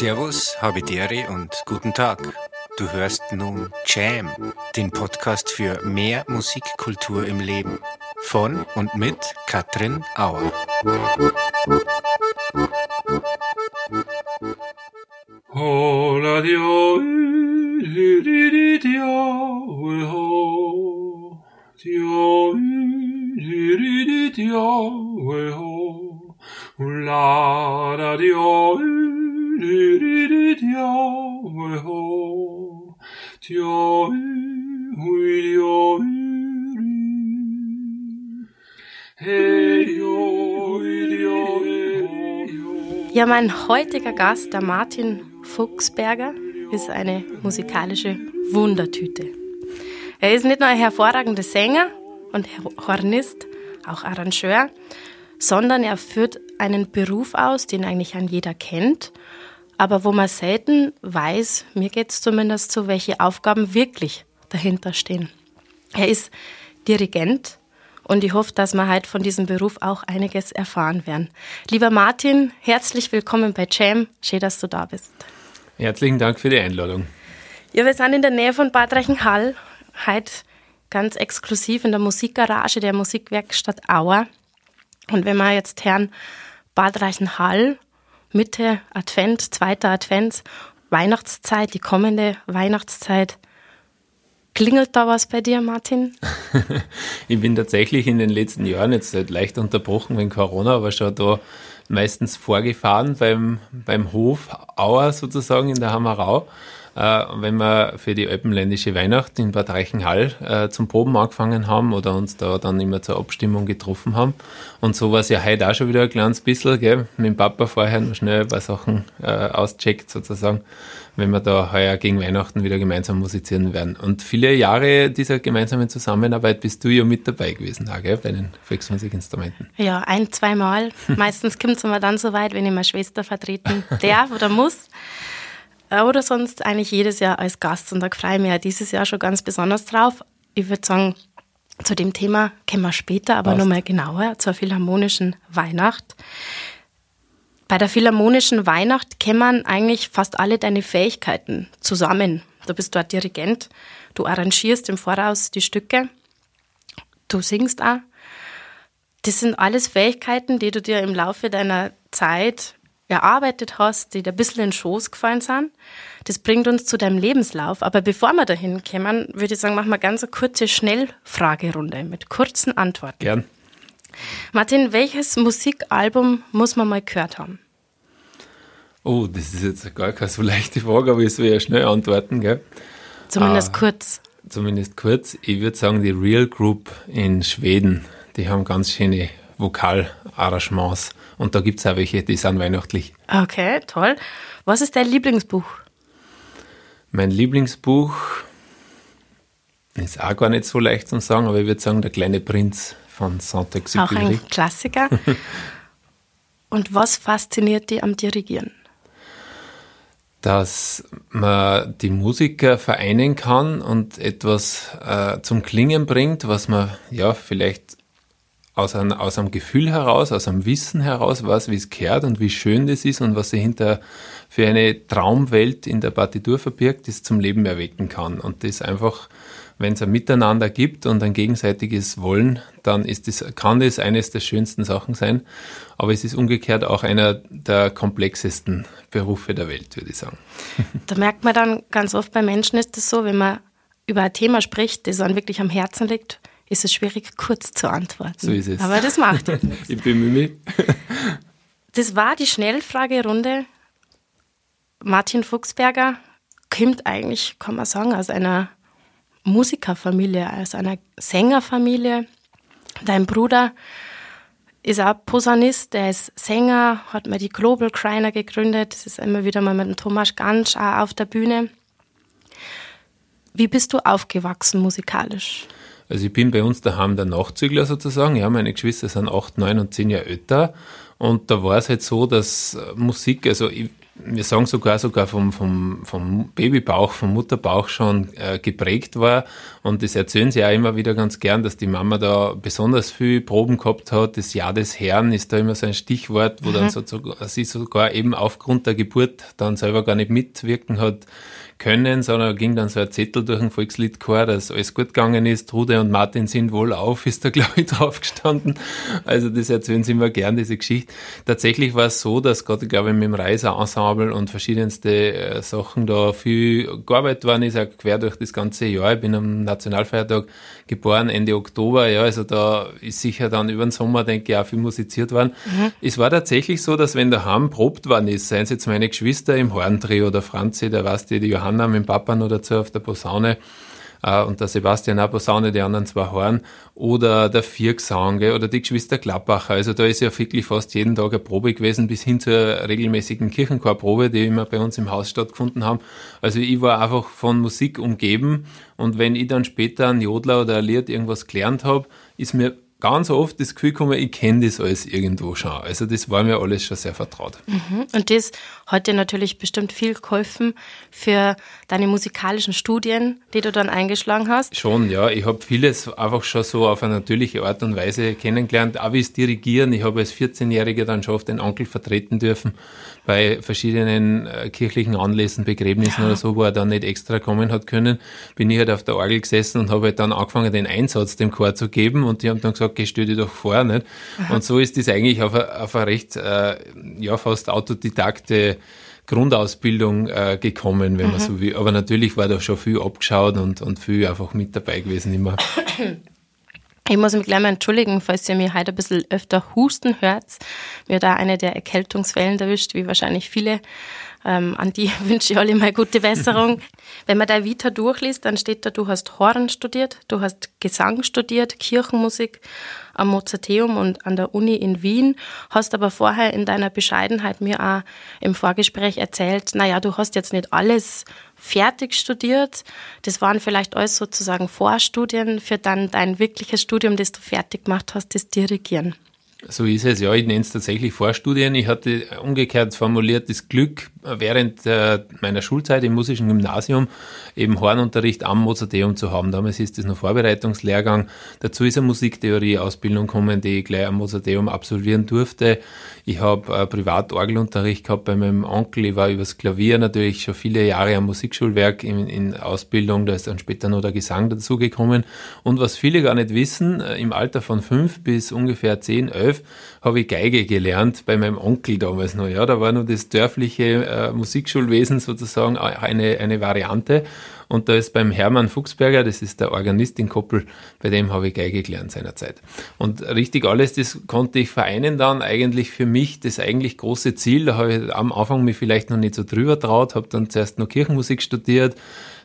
Servus, Habidere und guten Tag. Du hörst nun Jam, den Podcast für mehr Musikkultur im Leben. Von und mit Katrin Auer. Hola Ja, mein heutiger Gast, der Martin Fuchsberger, ist eine musikalische Wundertüte. Er ist nicht nur ein hervorragender Sänger und Hornist, auch Arrangeur, sondern er führt einen Beruf aus, den eigentlich an jeder kennt, aber wo man selten weiß, mir geht es zumindest so, welche Aufgaben wirklich dahinter stehen. Er ist Dirigent und ich hoffe, dass wir heute von diesem Beruf auch einiges erfahren werden. Lieber Martin, herzlich willkommen bei Jam. Schön, dass du da bist. Herzlichen Dank für die Einladung. Ja, wir sind in der Nähe von Bad Reichenhall, heute ganz exklusiv in der Musikgarage der Musikwerkstatt Auer. Und wenn wir jetzt hören, Bad Reichenhall, Mitte Advent, zweiter Advent, Weihnachtszeit, die kommende Weihnachtszeit, klingelt da was bei dir, Martin? ich bin tatsächlich in den letzten Jahren jetzt halt leicht unterbrochen wegen Corona, aber schon da meistens vorgefahren beim, beim Hof Auer sozusagen in der Hammerau. Äh, wenn wir für die alpenländische Weihnacht in Bad Reichenhall äh, zum Proben angefangen haben oder uns da dann immer zur Abstimmung getroffen haben. Und so war es ja heute auch schon wieder ein kleines bisschen, gell? mit dem Papa vorher noch schnell ein paar Sachen äh, auscheckt sozusagen, wenn wir da heuer gegen Weihnachten wieder gemeinsam musizieren werden. Und viele Jahre dieser gemeinsamen Zusammenarbeit bist du ja mit dabei gewesen, auch, gell? bei den Volksmusikinstrumenten. Ja, ein, zweimal. Meistens kommt es immer dann so weit, wenn ich meine Schwester vertreten darf oder muss. Äh, oder sonst eigentlich jedes Jahr als Gast. Und da freue ich mich ja dieses Jahr schon ganz besonders drauf. Ich würde sagen, zu dem Thema kommen wir später, aber nochmal genauer zur Philharmonischen Weihnacht. Bei der Philharmonischen Weihnacht kämmern eigentlich fast alle deine Fähigkeiten zusammen. Du bist dort Dirigent, du arrangierst im Voraus die Stücke, du singst auch. Das sind alles Fähigkeiten, die du dir im Laufe deiner Zeit erarbeitet hast, die dir ein bisschen in den Schoß gefallen sind. Das bringt uns zu deinem Lebenslauf. Aber bevor wir dahin kommen, würde ich sagen, machen wir ganz eine kurze Schnellfragerunde mit kurzen Antworten. Gern. Martin, welches Musikalbum muss man mal gehört haben? Oh, das ist jetzt gar keine so leichte Frage, aber ich soll ja schnell antworten, gell? Zumindest ah, kurz. Zumindest kurz. Ich würde sagen, die Real Group in Schweden, die haben ganz schöne Vokalarrangements. Und da gibt es auch welche, die sind weihnachtlich. Okay, toll. Was ist dein Lieblingsbuch? Mein Lieblingsbuch ist auch gar nicht so leicht zu sagen, aber ich würde sagen, Der kleine Prinz von Saint-Exupéry. Auch ein Klassiker. Und was fasziniert dich am Dirigieren? Dass man die Musiker vereinen kann und etwas äh, zum Klingen bringt, was man ja vielleicht aus einem, aus einem Gefühl heraus, aus einem Wissen heraus weiß, wie es gehört und wie schön das ist und was sich hinter für eine Traumwelt in der Partitur verbirgt, das zum Leben erwecken kann. Und das einfach, wenn es ein Miteinander gibt und ein gegenseitiges Wollen, dann ist das, kann das eines der schönsten Sachen sein. Aber es ist umgekehrt auch einer der komplexesten Berufe der Welt, würde ich sagen. Da merkt man dann ganz oft bei Menschen ist es so, wenn man über ein Thema spricht, das einem wirklich am Herzen liegt, ist es schwierig, kurz zu antworten. So ist es. Aber das macht jetzt Ich bemühe mich. Das war die Schnellfragerunde. Martin Fuchsberger kommt eigentlich, kann man sagen, aus einer Musikerfamilie, aus einer Sängerfamilie. Dein Bruder ist auch Posaunist, der ist Sänger, hat mal die Global Criner gegründet. Das ist immer wieder mal mit dem Thomas Gansch auch auf der Bühne. Wie bist du aufgewachsen musikalisch? Also ich bin bei uns daheim der Nachzügler sozusagen. Ja, meine Geschwister sind acht, neun und zehn Jahre älter. Und da war es halt so, dass Musik, also ich, wir sagen sogar sogar vom, vom, vom Babybauch, vom Mutterbauch schon äh, geprägt war. Und das erzählen sie auch immer wieder ganz gern, dass die Mama da besonders viel Proben gehabt hat. Das Jahr des Herrn ist da immer so ein Stichwort, wo mhm. dann so, sie sogar eben aufgrund der Geburt dann selber gar nicht mitwirken hat können, sondern ging dann so ein Zettel durch ein Volksliedchor, dass alles gut gegangen ist. Trude und Martin sind wohl auf, ist da, glaube ich, drauf gestanden. Also das erzählen sie immer gern, diese Geschichte. Tatsächlich war es so, dass gerade, glaube ich, mit dem Reiserensemble und verschiedenste äh, Sachen da viel gearbeitet worden ist, auch quer durch das ganze Jahr. Ich bin am Nationalfeiertag geboren, Ende Oktober, ja, also da ist sicher dann über den Sommer, denke ich, auch viel musiziert worden. Mhm. Es war tatsächlich so, dass wenn daheim probt worden ist, seien es jetzt meine Geschwister im Horntrio oder Franzi, der weißt die, die Johanna mit Papa noch dazu auf der Posaune, äh, und der Sebastian auch Posaune, die anderen zwei Horn, oder der Viergesang, oder die Geschwister Klappacher. Also da ist ja wirklich fast jeden Tag eine Probe gewesen, bis hin zur regelmäßigen Kirchenchorprobe, die immer bei uns im Haus stattgefunden haben. Also ich war einfach von Musik umgeben und wenn ich dann später ein Jodler oder ein Lied irgendwas gelernt habe, ist mir ganz oft das Gefühl gekommen, ich kenne das alles irgendwo schon. Also das war mir alles schon sehr vertraut. Mhm. Und das hat dir natürlich bestimmt viel geholfen für deine musikalischen Studien, die du dann eingeschlagen hast. Schon, ja. Ich habe vieles einfach schon so auf eine natürliche Art und Weise kennengelernt. Auch wie es Dirigieren. Ich habe als 14-Jähriger dann schon oft den Onkel vertreten dürfen bei verschiedenen äh, kirchlichen Anlässen, Begräbnissen ja. oder so, wo er dann nicht extra kommen hat können, bin ich halt auf der Orgel gesessen und habe halt dann angefangen, den Einsatz dem Chor zu geben und die haben dann gesagt, geh, stell dich doch vor, nicht? Aha. Und so ist das eigentlich auf eine, auf eine recht, äh, ja, fast autodidakte Grundausbildung äh, gekommen, wenn mhm. man so will. Aber natürlich war da schon viel abgeschaut und, und viel einfach mit dabei gewesen immer. Ich muss mich gleich mal entschuldigen, falls ihr mir heute ein bisschen öfter husten hört. Mir da eine der Erkältungswellen erwischt, wie wahrscheinlich viele. Ähm, an die wünsche ich alle mal gute Besserung. Wenn man dein Vita durchliest, dann steht da, du hast Horn studiert, du hast Gesang studiert, Kirchenmusik am Mozarteum und an der Uni in Wien, hast aber vorher in deiner Bescheidenheit mir auch im Vorgespräch erzählt, naja, du hast jetzt nicht alles fertig studiert. Das waren vielleicht alles sozusagen Vorstudien für dann dein wirkliches Studium, das du fertig gemacht hast, das Dirigieren. So ist es, ja. Ich nenne es tatsächlich Vorstudien. Ich hatte umgekehrt formuliert das Glück, während äh, meiner Schulzeit im musischen Gymnasium eben Hornunterricht am Mozarteum zu haben. Damals ist das noch Vorbereitungslehrgang. Dazu ist eine Musiktheorie-Ausbildung gekommen, die ich gleich am Mozarteum absolvieren durfte. Ich habe äh, Privatorgelunterricht gehabt bei meinem Onkel. Ich war übers Klavier natürlich schon viele Jahre am Musikschulwerk in, in Ausbildung. Da ist dann später noch der Gesang dazugekommen. Und was viele gar nicht wissen, äh, im Alter von fünf bis ungefähr zehn, elf habe ich Geige gelernt bei meinem Onkel damals noch. Ja, da war nur das dörfliche äh, Musikschulwesen sozusagen eine, eine Variante. Und da ist beim Hermann Fuchsberger, das ist der Organist in Koppel, bei dem habe ich Geige gelernt seinerzeit. Und richtig alles, das konnte ich vereinen dann eigentlich für mich das eigentlich große Ziel. Da habe ich am Anfang mich vielleicht noch nicht so drüber traut, habe dann zuerst noch Kirchenmusik studiert,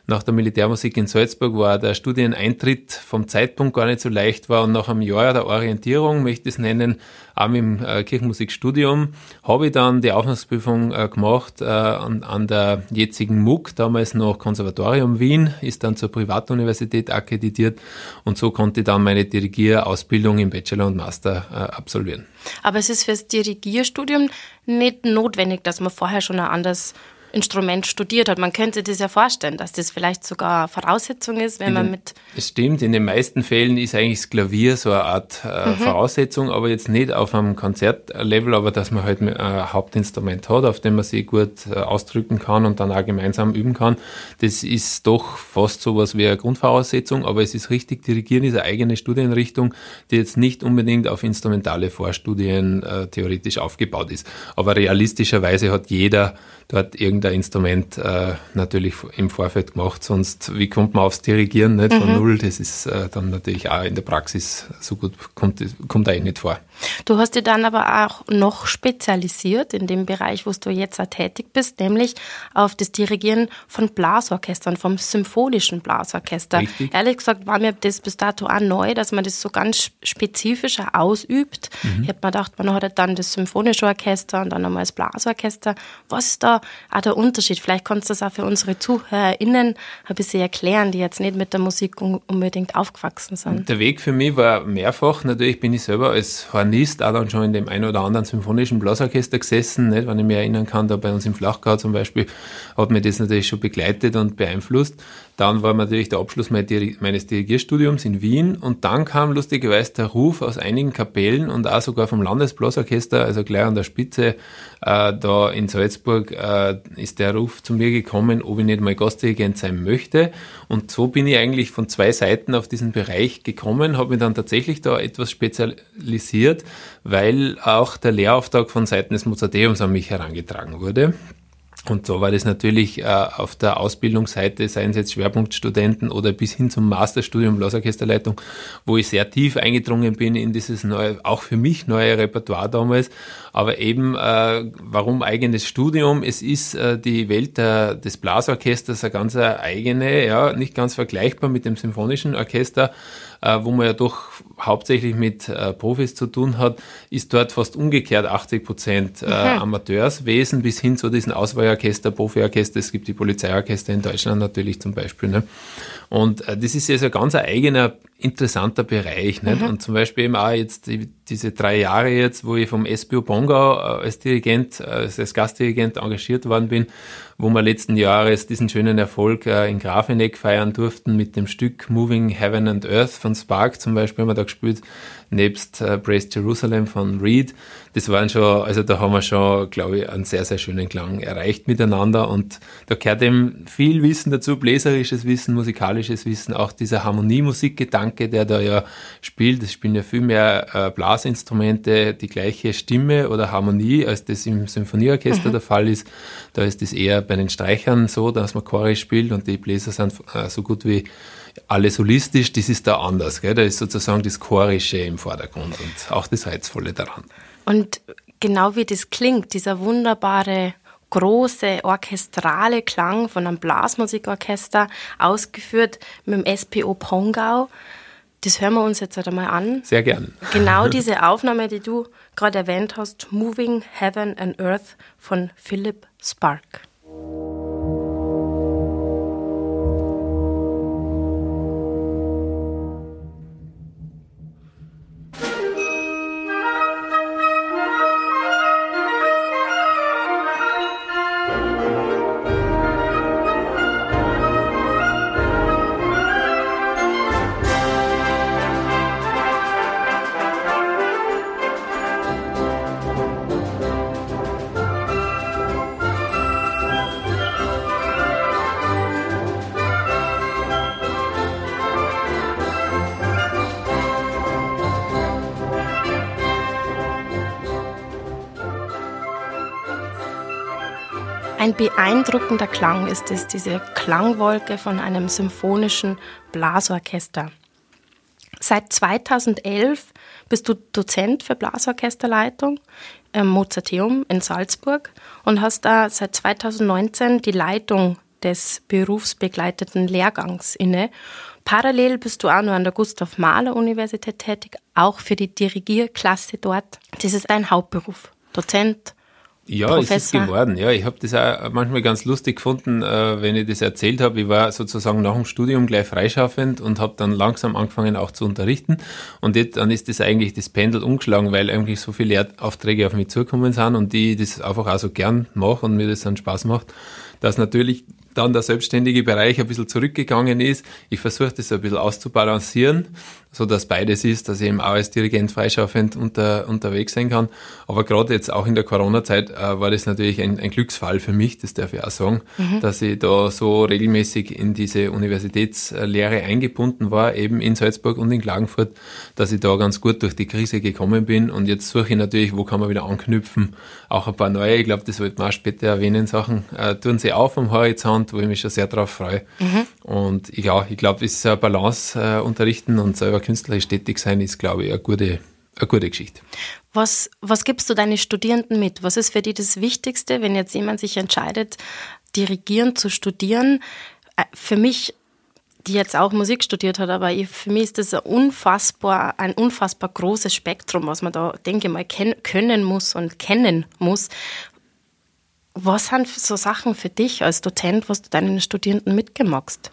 nach der Militärmusik in Salzburg war der Studieneintritt vom Zeitpunkt gar nicht so leicht war und nach einem Jahr der Orientierung, möchte ich es nennen, auch im äh, Kirchenmusikstudium, habe ich dann die Aufnahmeprüfung äh, gemacht äh, an, an der jetzigen MUG, damals noch Konservatorium Wien, ist dann zur Privatuniversität akkreditiert und so konnte ich dann meine Dirigierausbildung im Bachelor und Master äh, absolvieren. Aber es ist fürs Dirigierstudium nicht notwendig, dass man vorher schon ein anderes Instrument studiert hat. Man könnte das ja vorstellen, dass das vielleicht sogar Voraussetzung ist, wenn in man mit. Es stimmt, in den meisten Fällen ist eigentlich das Klavier so eine Art äh, mhm. Voraussetzung, aber jetzt nicht auf einem Konzertlevel, aber dass man halt ein Hauptinstrument hat, auf dem man sich gut äh, ausdrücken kann und dann auch gemeinsam üben kann. Das ist doch fast so was wie eine Grundvoraussetzung, aber es ist richtig, Dirigieren ist eine eigene Studienrichtung, die jetzt nicht unbedingt auf instrumentale Vorstudien äh, theoretisch aufgebaut ist. Aber realistischerweise hat jeder dort irgendein Instrument äh, natürlich im Vorfeld gemacht, sonst wie kommt man aufs Dirigieren nicht von mhm. null? Das ist äh, dann natürlich auch in der Praxis so gut, kommt, kommt eigentlich nicht vor. Du hast dich dann aber auch noch spezialisiert in dem Bereich, wo du jetzt auch tätig bist, nämlich auf das Dirigieren von Blasorchestern, vom symphonischen Blasorchester. Richtig. Ehrlich gesagt war mir das bis dato auch neu, dass man das so ganz spezifischer ausübt. Mhm. Ich habe mir gedacht, man hat dann das symphonische Orchester und dann nochmal das Blasorchester. Was ist da auch der Unterschied? Vielleicht kannst du das auch für unsere ZuhörerInnen ein bisschen erklären, die jetzt nicht mit der Musik unbedingt aufgewachsen sind. Der Weg für mich war mehrfach. Natürlich bin ich selber als Hornist auch dann schon in dem einen oder anderen symphonischen Blasorchester gesessen, nicht? wenn ich mich erinnern kann, da bei uns im Flachgau zum Beispiel, hat mir das natürlich schon begleitet und beeinflusst. Dann war natürlich der Abschluss meines Dirigierstudiums in Wien und dann kam lustigerweise der Ruf aus einigen Kapellen und auch sogar vom Landesblasorchester, also gleich an der Spitze äh, da in Salzburg, äh, ist der Ruf zu mir gekommen, ob ich nicht mal Gastdirigent sein möchte. Und so bin ich eigentlich von zwei Seiten auf diesen Bereich gekommen, habe mich dann tatsächlich da etwas spezialisiert, weil auch der Lehrauftrag von Seiten des Mozarteums an mich herangetragen wurde. Und so war das natürlich äh, auf der Ausbildungsseite, seien es jetzt Schwerpunktstudenten oder bis hin zum Masterstudium Blasorchesterleitung, wo ich sehr tief eingedrungen bin in dieses neue, auch für mich neue Repertoire damals. Aber eben, äh, warum eigenes Studium? Es ist äh, die Welt der, des Blasorchesters eine ganz eigene, ja, nicht ganz vergleichbar mit dem symphonischen Orchester wo man ja doch hauptsächlich mit äh, Profis zu tun hat, ist dort fast umgekehrt 80 Prozent äh, mhm. Amateurswesen bis hin zu diesen Auswahlorchester, Profiorchester. Es gibt die Polizeiorchester in Deutschland natürlich zum Beispiel. Ne? Und äh, das ist ja so ein ganz eigener, interessanter Bereich. Nicht? Mhm. Und zum Beispiel eben auch jetzt die, diese drei Jahre jetzt, wo ich vom SBU Bongau äh, als Dirigent, äh, als Gastdirigent engagiert worden bin, wo wir letzten Jahres diesen schönen Erfolg äh, in Grafeneck feiern durften mit dem Stück Moving Heaven and Earth von Spark zum Beispiel haben wir da gespielt, nebst äh, Praise Jerusalem von Reed. Das waren schon, also da haben wir schon, glaube ich, einen sehr, sehr schönen Klang erreicht miteinander und da gehört eben viel Wissen dazu, bläserisches Wissen, musikalisches Wissen, auch dieser Harmoniemusikgedanke, der da ja spielt. Es spielen ja viel mehr äh, Blasinstrumente die gleiche Stimme oder Harmonie, als das im Symphonieorchester mhm. der Fall ist. Da ist es eher bei den Streichern so, dass man chorisch spielt und die Bläser sind äh, so gut wie alle solistisch, das ist da anders. Gell? Da ist sozusagen das Chorische im Vordergrund und auch das Reizvolle daran. Und genau wie das klingt, dieser wunderbare große orchestrale Klang von einem Blasmusikorchester, ausgeführt mit dem SPO Pongau. Das hören wir uns jetzt halt einmal an. Sehr gern. Genau diese Aufnahme, die du gerade erwähnt hast, Moving Heaven and Earth von Philip Spark. Ein beeindruckender Klang ist es, diese Klangwolke von einem symphonischen Blasorchester. Seit 2011 bist du Dozent für Blasorchesterleitung im Mozarteum in Salzburg und hast da seit 2019 die Leitung des berufsbegleiteten Lehrgangs inne. Parallel bist du auch nur an der Gustav Mahler Universität tätig, auch für die Dirigierklasse dort. Das ist dein Hauptberuf. Dozent, ja, Professor. es ist geworden. Ja, ich habe das auch manchmal ganz lustig gefunden, äh, wenn ich das erzählt habe. Ich war sozusagen nach dem Studium gleich freischaffend und habe dann langsam angefangen auch zu unterrichten. Und jetzt, dann ist das eigentlich das Pendel umgeschlagen, weil eigentlich so viele Lehraufträge auf mich zukommen sind und die das einfach auch so gern mache und mir das dann Spaß macht, dass natürlich dann der selbstständige Bereich ein bisschen zurückgegangen ist. Ich versuche das ein bisschen auszubalancieren so dass beides ist, dass ich eben auch als Dirigent freischaffend unter, unterwegs sein kann. Aber gerade jetzt auch in der Corona-Zeit äh, war das natürlich ein, ein, Glücksfall für mich, das darf ich auch sagen, mhm. dass ich da so regelmäßig in diese Universitätslehre eingebunden war, eben in Salzburg und in Klagenfurt, dass ich da ganz gut durch die Krise gekommen bin. Und jetzt suche ich natürlich, wo kann man wieder anknüpfen, auch ein paar neue, ich glaube, das wird man auch später erwähnen, Sachen, äh, tun sie auf am Horizont, wo ich mich schon sehr drauf freue. Mhm. Und ja, ich glaube, es ist ein Balance äh, unterrichten und selber künstlerisch tätig sein, ist, glaube ich, eine gute, eine gute Geschichte. Was, was gibst du deinen Studierenden mit? Was ist für die das Wichtigste, wenn jetzt jemand sich entscheidet, dirigieren zu studieren? Äh, für mich die jetzt auch Musik studiert hat, aber für mich ist das ein unfassbar, ein unfassbar großes Spektrum, was man da, denke ich mal, können muss und kennen muss. Was sind so Sachen für dich als Dozent, was du deinen Studierenden mitgemachst?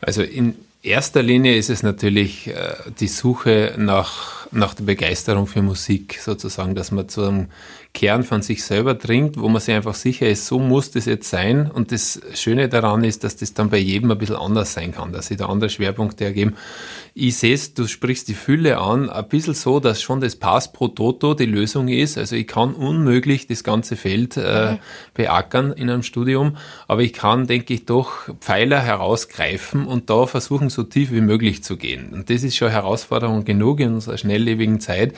Also in erster Linie ist es natürlich äh, die Suche nach, nach der Begeisterung für Musik, sozusagen, dass man zu einem Kern von sich selber dringt, wo man sich einfach sicher ist, so muss das jetzt sein. Und das Schöne daran ist, dass das dann bei jedem ein bisschen anders sein kann, dass sich da andere Schwerpunkte ergeben. Ich sehe es, du sprichst die Fülle an, ein bisschen so, dass schon das Pass pro Toto die Lösung ist. Also ich kann unmöglich das ganze Feld äh, beackern in einem Studium, aber ich kann, denke ich, doch Pfeiler herausgreifen und da versuchen, so tief wie möglich zu gehen. Und das ist schon Herausforderung genug in unserer schnelllebigen Zeit,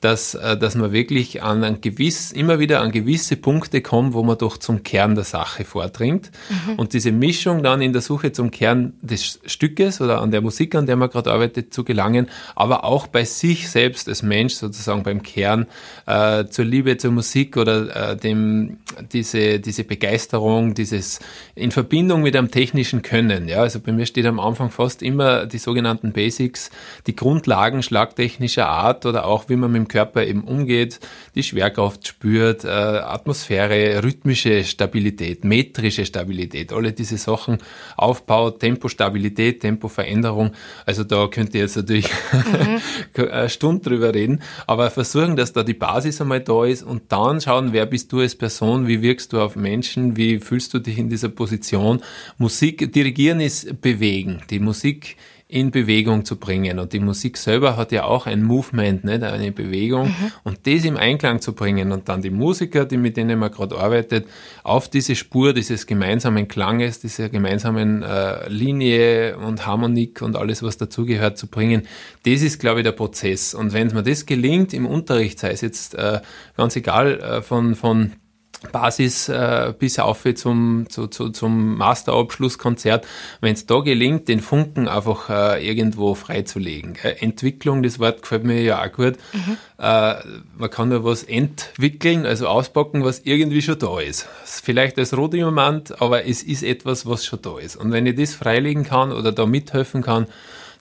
dass, äh, dass man wirklich an ein gewiss, immer wieder an gewisse Punkte kommen, wo man doch zum Kern der Sache vordringt. Mhm. Und diese Mischung dann in der Suche zum Kern des Stückes oder an der Musik, an der man gerade arbeitet, zu gelangen, aber auch bei sich selbst als Mensch sozusagen beim Kern äh, zur Liebe zur Musik oder äh, dem, diese, diese Begeisterung, dieses in Verbindung mit einem technischen Können. Ja, also bei mir steht am Anfang fast immer die sogenannten Basics, die Grundlagen schlagtechnischer Art oder auch wie man mit dem Körper eben umgeht, die Schwerkraft spürt, äh, Atmosphäre, rhythmische Stabilität, metrische Stabilität, alle diese Sachen, Aufbau, Tempostabilität, Tempoveränderung. Also da könnt ihr jetzt natürlich mhm. eine Stunde drüber reden, aber versuchen, dass da die Basis einmal da ist und dann schauen, wer bist du als Person, wie wirkst du auf Menschen, wie fühlst du dich in dieser Position. Musik, dirigieren ist bewegen. Die Musik in Bewegung zu bringen. Und die Musik selber hat ja auch ein Movement, nicht? eine Bewegung. Mhm. Und das im Einklang zu bringen und dann die Musiker, die mit denen man gerade arbeitet, auf diese Spur dieses gemeinsamen Klanges, dieser gemeinsamen äh, Linie und Harmonik und alles, was dazugehört, zu bringen, das ist, glaube ich, der Prozess. Und wenn mir das gelingt im Unterricht, sei es jetzt äh, ganz egal äh, von, von Basis äh, bis auf zum, zu, zu, zum Masterabschlusskonzert, wenn es da gelingt, den Funken einfach äh, irgendwo freizulegen. Äh, Entwicklung, das Wort gefällt mir ja auch gut. Mhm. Äh, man kann ja was entwickeln, also auspacken, was irgendwie schon da ist. Vielleicht als Rohdiamant, aber es ist etwas, was schon da ist. Und wenn ich das freilegen kann oder da mithelfen kann,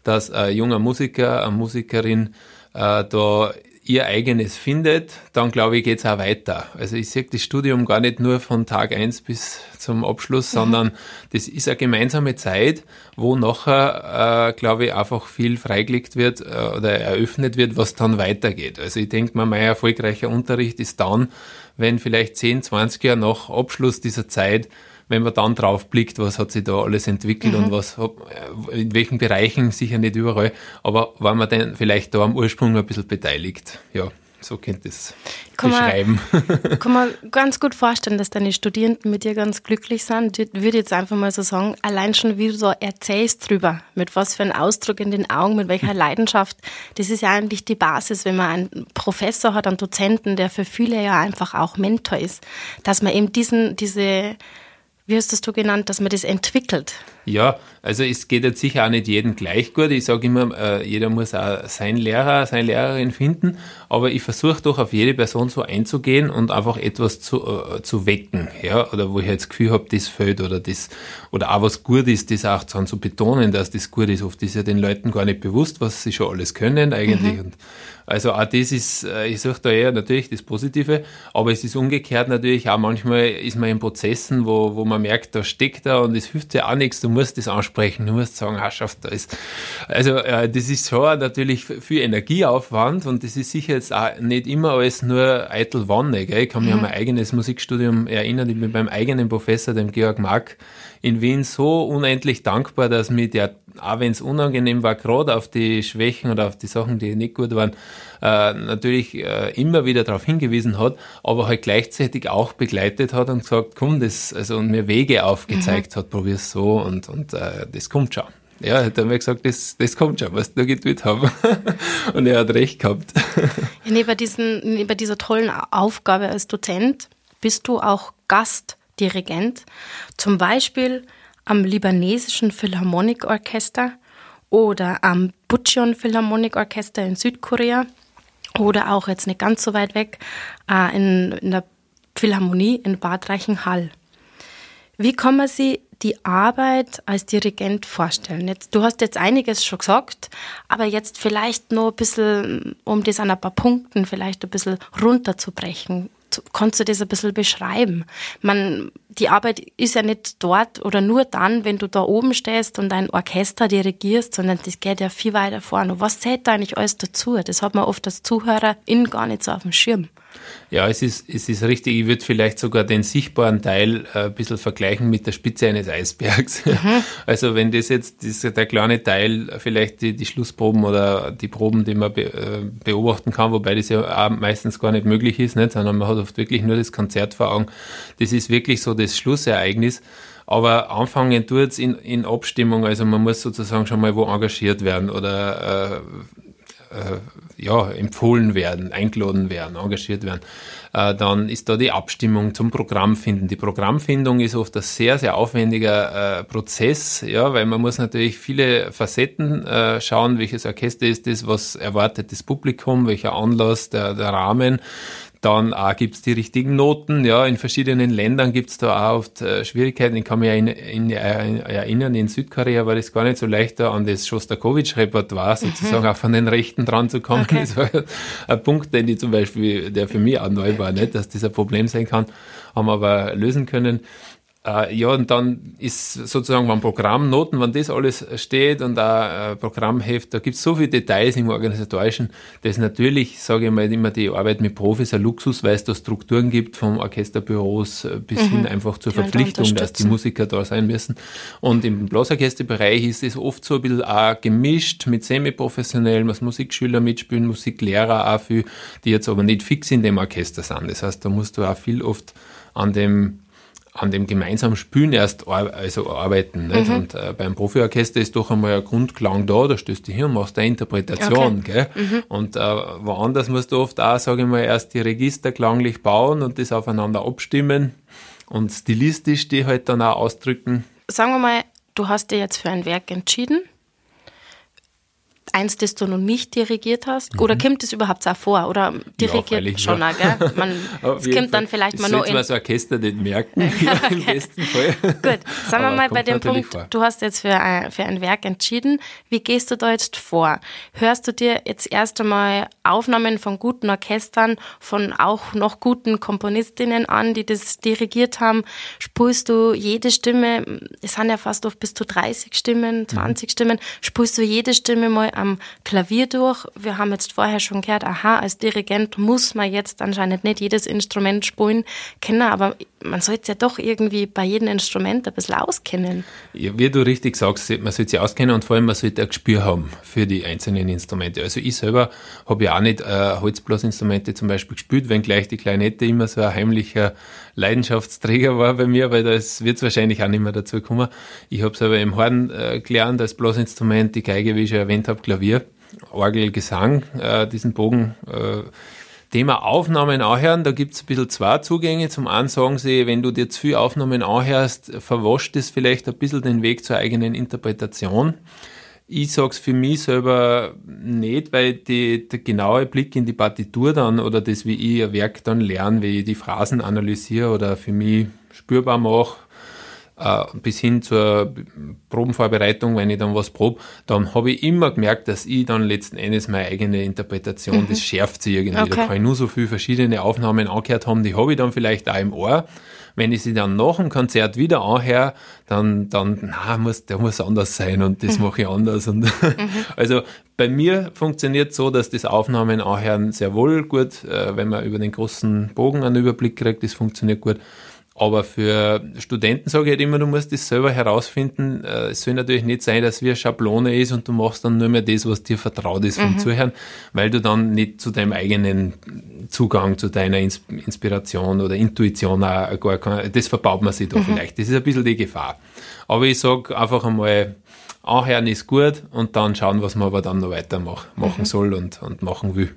dass ein junger Musiker, eine Musikerin äh, da ihr eigenes findet, dann glaube ich, geht es auch weiter. Also ich sehe das Studium gar nicht nur von Tag eins bis zum Abschluss, mhm. sondern das ist eine gemeinsame Zeit, wo nachher, äh, glaube ich, einfach viel freigelegt wird äh, oder eröffnet wird, was dann weitergeht. Also ich denke mal, mein erfolgreicher Unterricht ist dann, wenn vielleicht 10, 20 Jahre nach Abschluss dieser Zeit wenn man dann drauf blickt, was hat sich da alles entwickelt mhm. und was in welchen Bereichen, sicher nicht überall, aber war man denn vielleicht da am Ursprung ein bisschen beteiligt. Ja, so könnte es beschreiben. Man, kann man ganz gut vorstellen, dass deine Studierenden mit dir ganz glücklich sind. Ich würde jetzt einfach mal so sagen, allein schon wie du so erzählst drüber, mit was für einem Ausdruck in den Augen, mit welcher Leidenschaft. Das ist ja eigentlich die Basis, wenn man einen Professor hat, einen Dozenten, der für viele ja einfach auch Mentor ist, dass man eben diesen, diese wie hast das du genannt, dass man das entwickelt? Ja, also es geht jetzt sicher auch nicht jedem gleich gut. Ich sage immer, äh, jeder muss auch seinen Lehrer, seine Lehrerin finden, aber ich versuche doch auf jede Person so einzugehen und einfach etwas zu, äh, zu wecken, ja, oder wo ich jetzt das Gefühl habe, das fällt oder das, oder auch was gut ist, das auch dann zu betonen, dass das gut ist. Oft ist ja den Leuten gar nicht bewusst, was sie schon alles können eigentlich mhm. und also auch das ist, äh, ich suche da eher natürlich das Positive, aber es ist umgekehrt natürlich auch manchmal ist man in Prozessen, wo, wo man merkt, da steckt er und es hilft ja auch nichts, du musst das ansprechen, du musst sagen, Herrschaft, da ist, also äh, das ist schon natürlich viel Energieaufwand und das ist sicher jetzt auch nicht immer alles nur eitel Wanne, gell? ich kann mich mhm. an mein eigenes Musikstudium erinnern, ich bin beim eigenen Professor, dem Georg Mark, in Wien so unendlich dankbar, dass mir der, auch wenn es unangenehm war, gerade auf die Schwächen oder auf die Sachen, die nicht gut waren, äh, natürlich äh, immer wieder darauf hingewiesen hat, aber halt gleichzeitig auch begleitet hat und gesagt, komm, das, also und mir Wege aufgezeigt mhm. hat, probier's so und, und äh, das kommt schon. Ja, hat er mir gesagt, das, das kommt schon, was du getwittert haben. und er hat recht gehabt. Ja, neben, diesen, neben dieser tollen Aufgabe als Dozent bist du auch Gastdirigent, zum Beispiel am libanesischen Philharmonikorchester oder am Bucheon Philharmonikorchester in Südkorea oder auch jetzt nicht ganz so weit weg äh, in, in der Philharmonie in Bad Reichenhall. Wie kann man sich die Arbeit als Dirigent vorstellen? Jetzt, du hast jetzt einiges schon gesagt, aber jetzt vielleicht noch ein bisschen, um das an ein paar Punkten vielleicht ein bisschen runterzubrechen. kannst du das ein bisschen beschreiben? Man, die Arbeit ist ja nicht dort oder nur dann, wenn du da oben stehst und ein Orchester dirigierst, sondern das geht ja viel weiter vorne. Was zählt da eigentlich alles dazu? Das hat man oft als Zuhörerin gar nicht so auf dem Schirm. Ja, es ist, es ist richtig. Ich würde vielleicht sogar den sichtbaren Teil äh, ein bisschen vergleichen mit der Spitze eines Eisbergs. Mhm. Also wenn das jetzt das, der kleine Teil, vielleicht die, die Schlussproben oder die Proben, die man be, äh, beobachten kann, wobei das ja meistens gar nicht möglich ist, nicht? sondern man hat oft wirklich nur das Konzert vor Augen. Das ist wirklich so das Schlussereignis. Aber anfangen tut es in, in Abstimmung, also man muss sozusagen schon mal wo engagiert werden oder äh, ja, empfohlen werden, eingeladen werden, engagiert werden. Äh, dann ist da die Abstimmung zum Programmfinden. Die Programmfindung ist oft ein sehr, sehr aufwendiger äh, Prozess, ja, weil man muss natürlich viele Facetten äh, schauen, welches Orchester ist das, was erwartet das Publikum, welcher Anlass, der, der Rahmen. Dann auch gibt's die richtigen Noten. Ja, in verschiedenen Ländern gibt's da auch oft äh, Schwierigkeiten. Ich kann mich in, in, in, erinnern, in Südkorea war das gar nicht so leicht, da an das Shostakovich-Repertoire mhm. sozusagen auch von den Rechten dran zu kommen. Okay. Das war ein Punkt, den ich zum Beispiel, der für mich auch neu war, nicht, dass das ein Problem sein kann, haben wir aber lösen können. Äh, ja, und dann ist sozusagen beim Programm Noten, wenn das alles steht und auch äh, Programmheft, da gibt es so viele Details im Organisatorischen, das natürlich, sage ich mal, immer die Arbeit mit Profis ein Luxus, weil es da Strukturen gibt, vom Orchesterbüros äh, bis mhm. hin einfach zur die Verpflichtung, dass die Musiker da sein müssen. Und im Blasorchesterbereich ist es oft so ein bisschen auch gemischt mit semi-professionellen, was Musikschüler mitspielen, Musiklehrer auch viel, die jetzt aber nicht fix in dem Orchester sind. Das heißt, da musst du auch viel oft an dem an dem gemeinsamen Spielen erst ar also arbeiten. Nicht? Mhm. Und äh, beim Profiorchester ist doch einmal ein Grundklang da, da stößt du hin und machst eine Interpretation. Okay. Gell? Mhm. Und äh, woanders musst du oft auch, sage ich mal, erst die Register klanglich bauen und das aufeinander abstimmen und stilistisch die halt dann auch ausdrücken. Sagen wir mal, du hast dich jetzt für ein Werk entschieden eins, das du noch nicht dirigiert hast? Mhm. Oder kommt das überhaupt auch vor? Oder dirigiert ja, schon auch, gell? Man, es kommt dann vielleicht mal noch in... das Orchester nicht merken, ja, im besten Fall. Gut, sagen wir mal bei dem Punkt, vor. du hast jetzt für ein, für ein Werk entschieden. Wie gehst du da jetzt vor? Hörst du dir jetzt erst einmal Aufnahmen von guten Orchestern, von auch noch guten Komponistinnen an, die das dirigiert haben? Spulst du jede Stimme, es sind ja fast oft bis zu 30 Stimmen, 20 mhm. Stimmen, spulst du jede Stimme mal am Klavier durch. Wir haben jetzt vorher schon gehört, aha, als Dirigent muss man jetzt anscheinend nicht jedes Instrument spielen können, aber man sollte ja doch irgendwie bei jedem Instrument ein bisschen auskennen. Ja, wie du richtig sagst, man sollte sich auskennen und vor allem man sollte ein Gespür haben für die einzelnen Instrumente. Also ich selber habe ja auch nicht äh, Holzblasinstrumente zum Beispiel gespielt, wenngleich die Klarinette immer so ein heimlicher Leidenschaftsträger war bei mir, weil das wird wahrscheinlich auch nicht mehr dazu kommen. Ich habe es aber im Horn äh, gelernt als Blasinstrument, die Geige, wie ich schon erwähnt habe, Klavier, Orgel, Gesang, äh, diesen Bogen. Äh, Thema Aufnahmen anhören, da gibt's ein bisschen zwei Zugänge. Zum einen sagen sie, wenn du dir zu viel Aufnahmen anhörst, verwascht es vielleicht ein bisschen den Weg zur eigenen Interpretation. Ich sag's für mich selber nicht, weil die, der genaue Blick in die Partitur dann oder das, wie ich ein Werk dann lerne, wie ich die Phrasen analysiere oder für mich spürbar mache, äh, bis hin zur Probenvorbereitung, wenn ich dann was probe, dann habe ich immer gemerkt, dass ich dann letzten Endes meine eigene Interpretation, mhm. das schärft sie irgendwie. Okay. Da kann ich nur so viele verschiedene Aufnahmen angehört haben, die habe ich dann vielleicht auch im Ohr. Wenn ich sie dann nach dem Konzert wieder anhöre, dann, dann, na, muss, der muss anders sein und das mhm. mache ich anders. Und also bei mir funktioniert so, dass das Aufnahmen anhören sehr wohl gut, äh, wenn man über den großen Bogen einen Überblick kriegt, das funktioniert gut. Aber für Studenten sage ich halt immer, du musst das selber herausfinden. Äh, es soll natürlich nicht sein, dass wie eine Schablone ist und du machst dann nur mehr das, was dir vertraut ist vom mhm. Zuhören, weil du dann nicht zu deinem eigenen Zugang, zu deiner Inspiration oder Intuition auch gar kann. Das verbaut man sich da mhm. vielleicht. Das ist ein bisschen die Gefahr. Aber ich sage einfach einmal, anhören ist gut und dann schauen, was man aber dann noch weiter machen mhm. soll und, und machen will.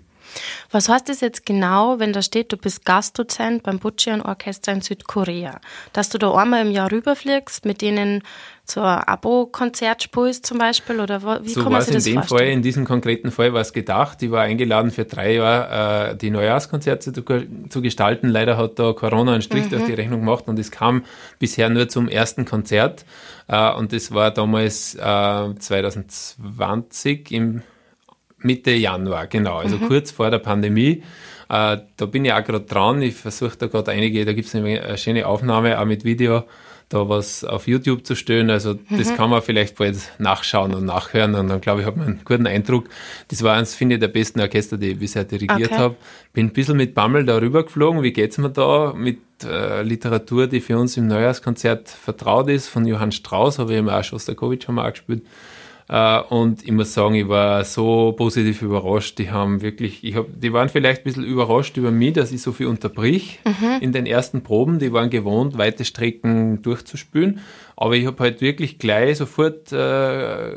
Was heißt das jetzt genau, wenn da steht, du bist Gastdozent beim Bucheon Orchester in Südkorea? Dass du da einmal im Jahr rüberfliegst, mit denen so ein Abo-Konzert spielst zum Beispiel? Oder wie so kann man sich das in dem vorstellen? Fall, in diesem konkreten Fall war es gedacht. Ich war eingeladen für drei Jahre äh, die Neujahrskonzerte zu, zu, gestalten. Leider hat da Corona einen Strich mhm. durch die Rechnung gemacht und es kam bisher nur zum ersten Konzert. Äh, und das war damals äh, 2020 im Mitte Januar, genau, also mhm. kurz vor der Pandemie. Äh, da bin ich auch gerade dran. Ich versuche da gerade einige, da gibt es eine schöne Aufnahme auch mit Video da was auf YouTube zu stellen. Also das mhm. kann man vielleicht bald nachschauen und nachhören und dann glaube ich, hat man einen guten Eindruck. Das war eins, finde ich, der besten Orchester, die ich bisher dirigiert okay. habe. Bin ein bisschen mit Bammel darüber geflogen. Wie geht's mir da mit äh, Literatur, die für uns im Neujahrskonzert vertraut ist, von Johann Strauss, habe ich immer auch Schostakowitsch haben wir auch gespielt. Äh, und ich muss sagen, ich war so positiv überrascht. Die haben wirklich, ich hab, die waren vielleicht ein bisschen überrascht über mich, dass ich so viel unterbrich mhm. in den ersten Proben. Die waren gewohnt, weite Strecken durchzuspülen. Aber ich habe halt wirklich gleich sofort äh,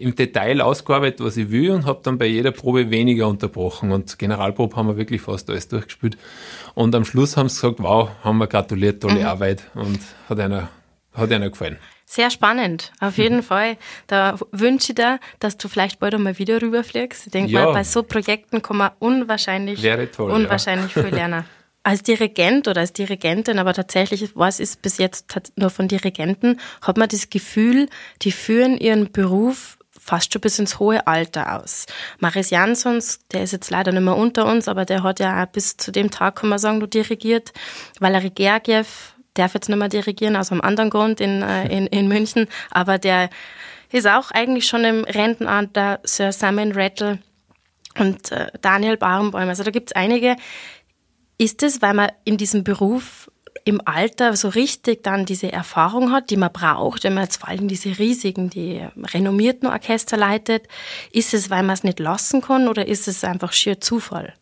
im Detail ausgearbeitet, was ich will und habe dann bei jeder Probe weniger unterbrochen. Und Generalprobe haben wir wirklich fast alles durchgespielt. Und am Schluss haben sie gesagt, wow, haben wir gratuliert, tolle mhm. Arbeit und hat einer, hat einer gefallen. Sehr spannend, auf jeden mhm. Fall. Da wünsche ich dir, dass du vielleicht bald einmal wieder rüberfliegst. Ich denke ja. mal, bei so Projekten kann man unwahrscheinlich, toll, unwahrscheinlich ja. viel lernen. Als Dirigent oder als Dirigentin, aber tatsächlich, was ist bis jetzt nur von Dirigenten, hat man das Gefühl, die führen ihren Beruf fast schon bis ins hohe Alter aus. Maris Jansons, der ist jetzt leider nicht mehr unter uns, aber der hat ja auch bis zu dem Tag, kann man sagen, du dirigiert. Valery Gergiev, darf jetzt nicht mehr dirigieren, aus einem anderen Grund in, äh, in, in München, aber der ist auch eigentlich schon im Rentenalter, Sir Simon Rattle und äh, Daniel Barenbäum. Also da gibt's einige. Ist es, weil man in diesem Beruf im Alter so richtig dann diese Erfahrung hat, die man braucht, wenn man jetzt vor allem diese riesigen, die renommierten Orchester leitet, ist es, weil man es nicht lassen kann oder ist es einfach schier Zufall?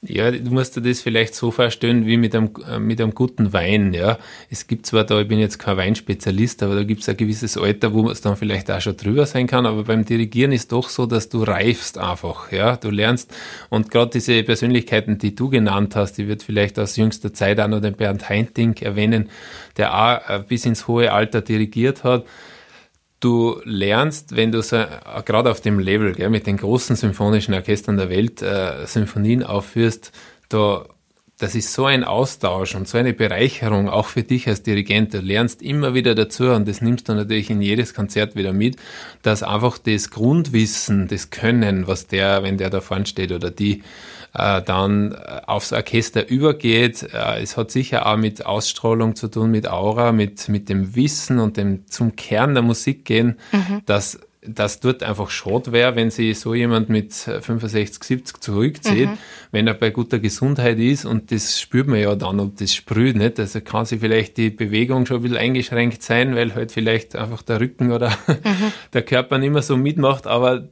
Ja, du musst dir das vielleicht so vorstellen wie mit einem, äh, mit einem guten Wein. Ja. Es gibt zwar da, ich bin jetzt kein Weinspezialist, aber da gibt es ein gewisses Alter, wo es dann vielleicht auch schon drüber sein kann. Aber beim Dirigieren ist doch so, dass du reifst einfach. Ja. Du lernst und gerade diese Persönlichkeiten, die du genannt hast, die wird vielleicht aus jüngster Zeit auch noch den Bernd Heinting erwähnen, der auch äh, bis ins hohe Alter dirigiert hat du lernst, wenn du so, äh, gerade auf dem Level, gell, mit den großen symphonischen Orchestern der Welt äh, Symphonien aufführst, da, das ist so ein Austausch und so eine Bereicherung, auch für dich als Dirigent. Du lernst immer wieder dazu und das nimmst du natürlich in jedes Konzert wieder mit, dass einfach das Grundwissen, das Können, was der, wenn der da vorne steht oder die, äh, dann äh, aufs Orchester übergeht. Äh, es hat sicher auch mit Ausstrahlung zu tun, mit Aura, mit, mit dem Wissen und dem zum Kern der Musik gehen, mhm. dass das dort einfach schade wäre, wenn sich so jemand mit 65, 70 zurückzieht, mhm. wenn er bei guter Gesundheit ist und das spürt man ja dann, ob das sprüht, nicht? Also kann sich vielleicht die Bewegung schon ein bisschen eingeschränkt sein, weil halt vielleicht einfach der Rücken oder mhm. der Körper nicht mehr so mitmacht, aber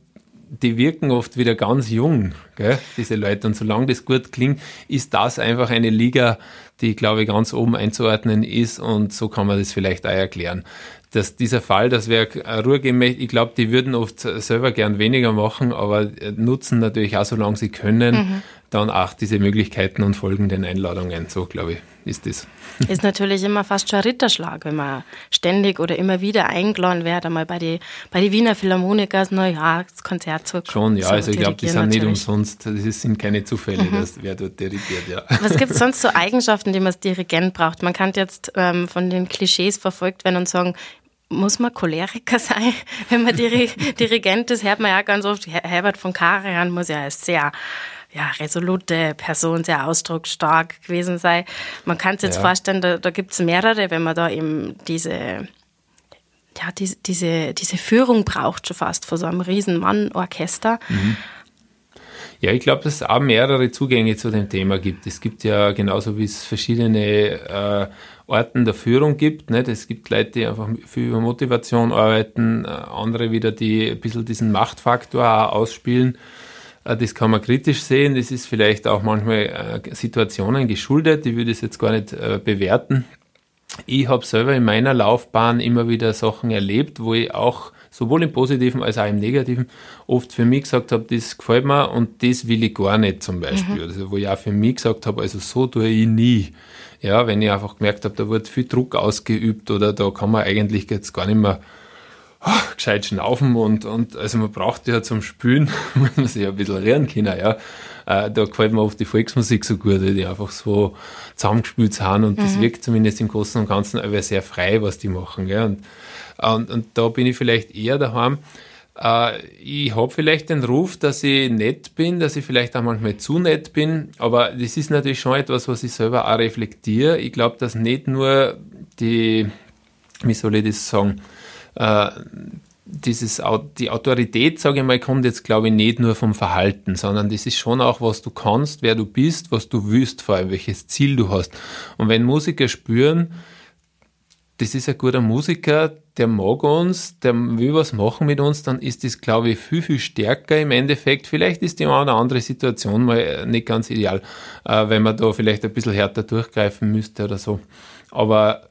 die wirken oft wieder ganz jung, gell, diese Leute. Und solange das gut klingt, ist das einfach eine Liga, die, glaube ich, ganz oben einzuordnen ist. Und so kann man das vielleicht auch erklären. Dass dieser Fall, das wäre ruhrgemäß, ich glaube, die würden oft selber gern weniger machen, aber nutzen natürlich auch, solange sie können, mhm. dann auch diese Möglichkeiten und folgenden Einladungen. So, glaube ich ist das. Ist natürlich immer fast schon ein Ritterschlag, wenn man ständig oder immer wieder eingeladen wird, einmal bei den bei die Wiener Philharmonikers Neujahrskonzert zu Schon, ja, also ich glaube, die sind natürlich. nicht umsonst, das sind keine Zufälle, mhm. dass wer dort dirigiert, ja. Was gibt es sonst so Eigenschaften, die man als Dirigent braucht? Man kann jetzt ähm, von den Klischees verfolgt werden und sagen, muss man Choleriker sein, wenn man Dirigent ist? Hört man ja ganz oft, Herbert von Karajan muss ja sehr ja, resolute Person, sehr ausdrucksstark gewesen sei. Man kann sich jetzt ja. vorstellen, da, da gibt es mehrere, wenn man da eben diese, ja, die, diese, diese Führung braucht schon fast von so einem riesen Mann-Orchester. Mhm. Ja, ich glaube, dass es auch mehrere Zugänge zu dem Thema gibt. Es gibt ja genauso wie es verschiedene äh, Orten der Führung gibt. Nicht? Es gibt Leute, die einfach viel über Motivation arbeiten, äh, andere wieder, die ein bisschen diesen Machtfaktor ausspielen. Äh, das kann man kritisch sehen. Das ist vielleicht auch manchmal äh, Situationen geschuldet. Ich würde es jetzt gar nicht äh, bewerten. Ich habe selber in meiner Laufbahn immer wieder Sachen erlebt, wo ich auch sowohl im Positiven als auch im Negativen oft für mich gesagt habe, das gefällt mir und das will ich gar nicht zum Beispiel. Mhm. Also wo ich auch für mich gesagt habe, also so tue ich nie. Ja, wenn ich einfach gemerkt habe, da wird viel Druck ausgeübt oder da kann man eigentlich jetzt gar nicht mehr oh, gescheit schnaufen und, und also man braucht ja zum Spülen, muss man sich ja ein bisschen lernen können, ja. Äh, da gefällt mir oft die Volksmusik so gut, die einfach so zusammengespült sind und mhm. das wirkt zumindest im Großen und Ganzen aber sehr frei, was die machen, ja. Und, und, und da bin ich vielleicht eher daheim. Äh, ich habe vielleicht den Ruf, dass ich nett bin, dass ich vielleicht auch manchmal zu nett bin, aber das ist natürlich schon etwas, was ich selber auch reflektiere. Ich glaube, dass nicht nur die, wie soll ich das sagen, äh, dieses, die Autorität, sage ich mal, kommt jetzt, glaube ich, nicht nur vom Verhalten, sondern das ist schon auch, was du kannst, wer du bist, was du willst, vor allem welches Ziel du hast. Und wenn Musiker spüren, das ist ein guter Musiker, der mag uns, der will was machen mit uns, dann ist das, glaube ich, viel, viel stärker im Endeffekt. Vielleicht ist die eine oder andere Situation mal nicht ganz ideal, äh, wenn man da vielleicht ein bisschen härter durchgreifen müsste oder so. Aber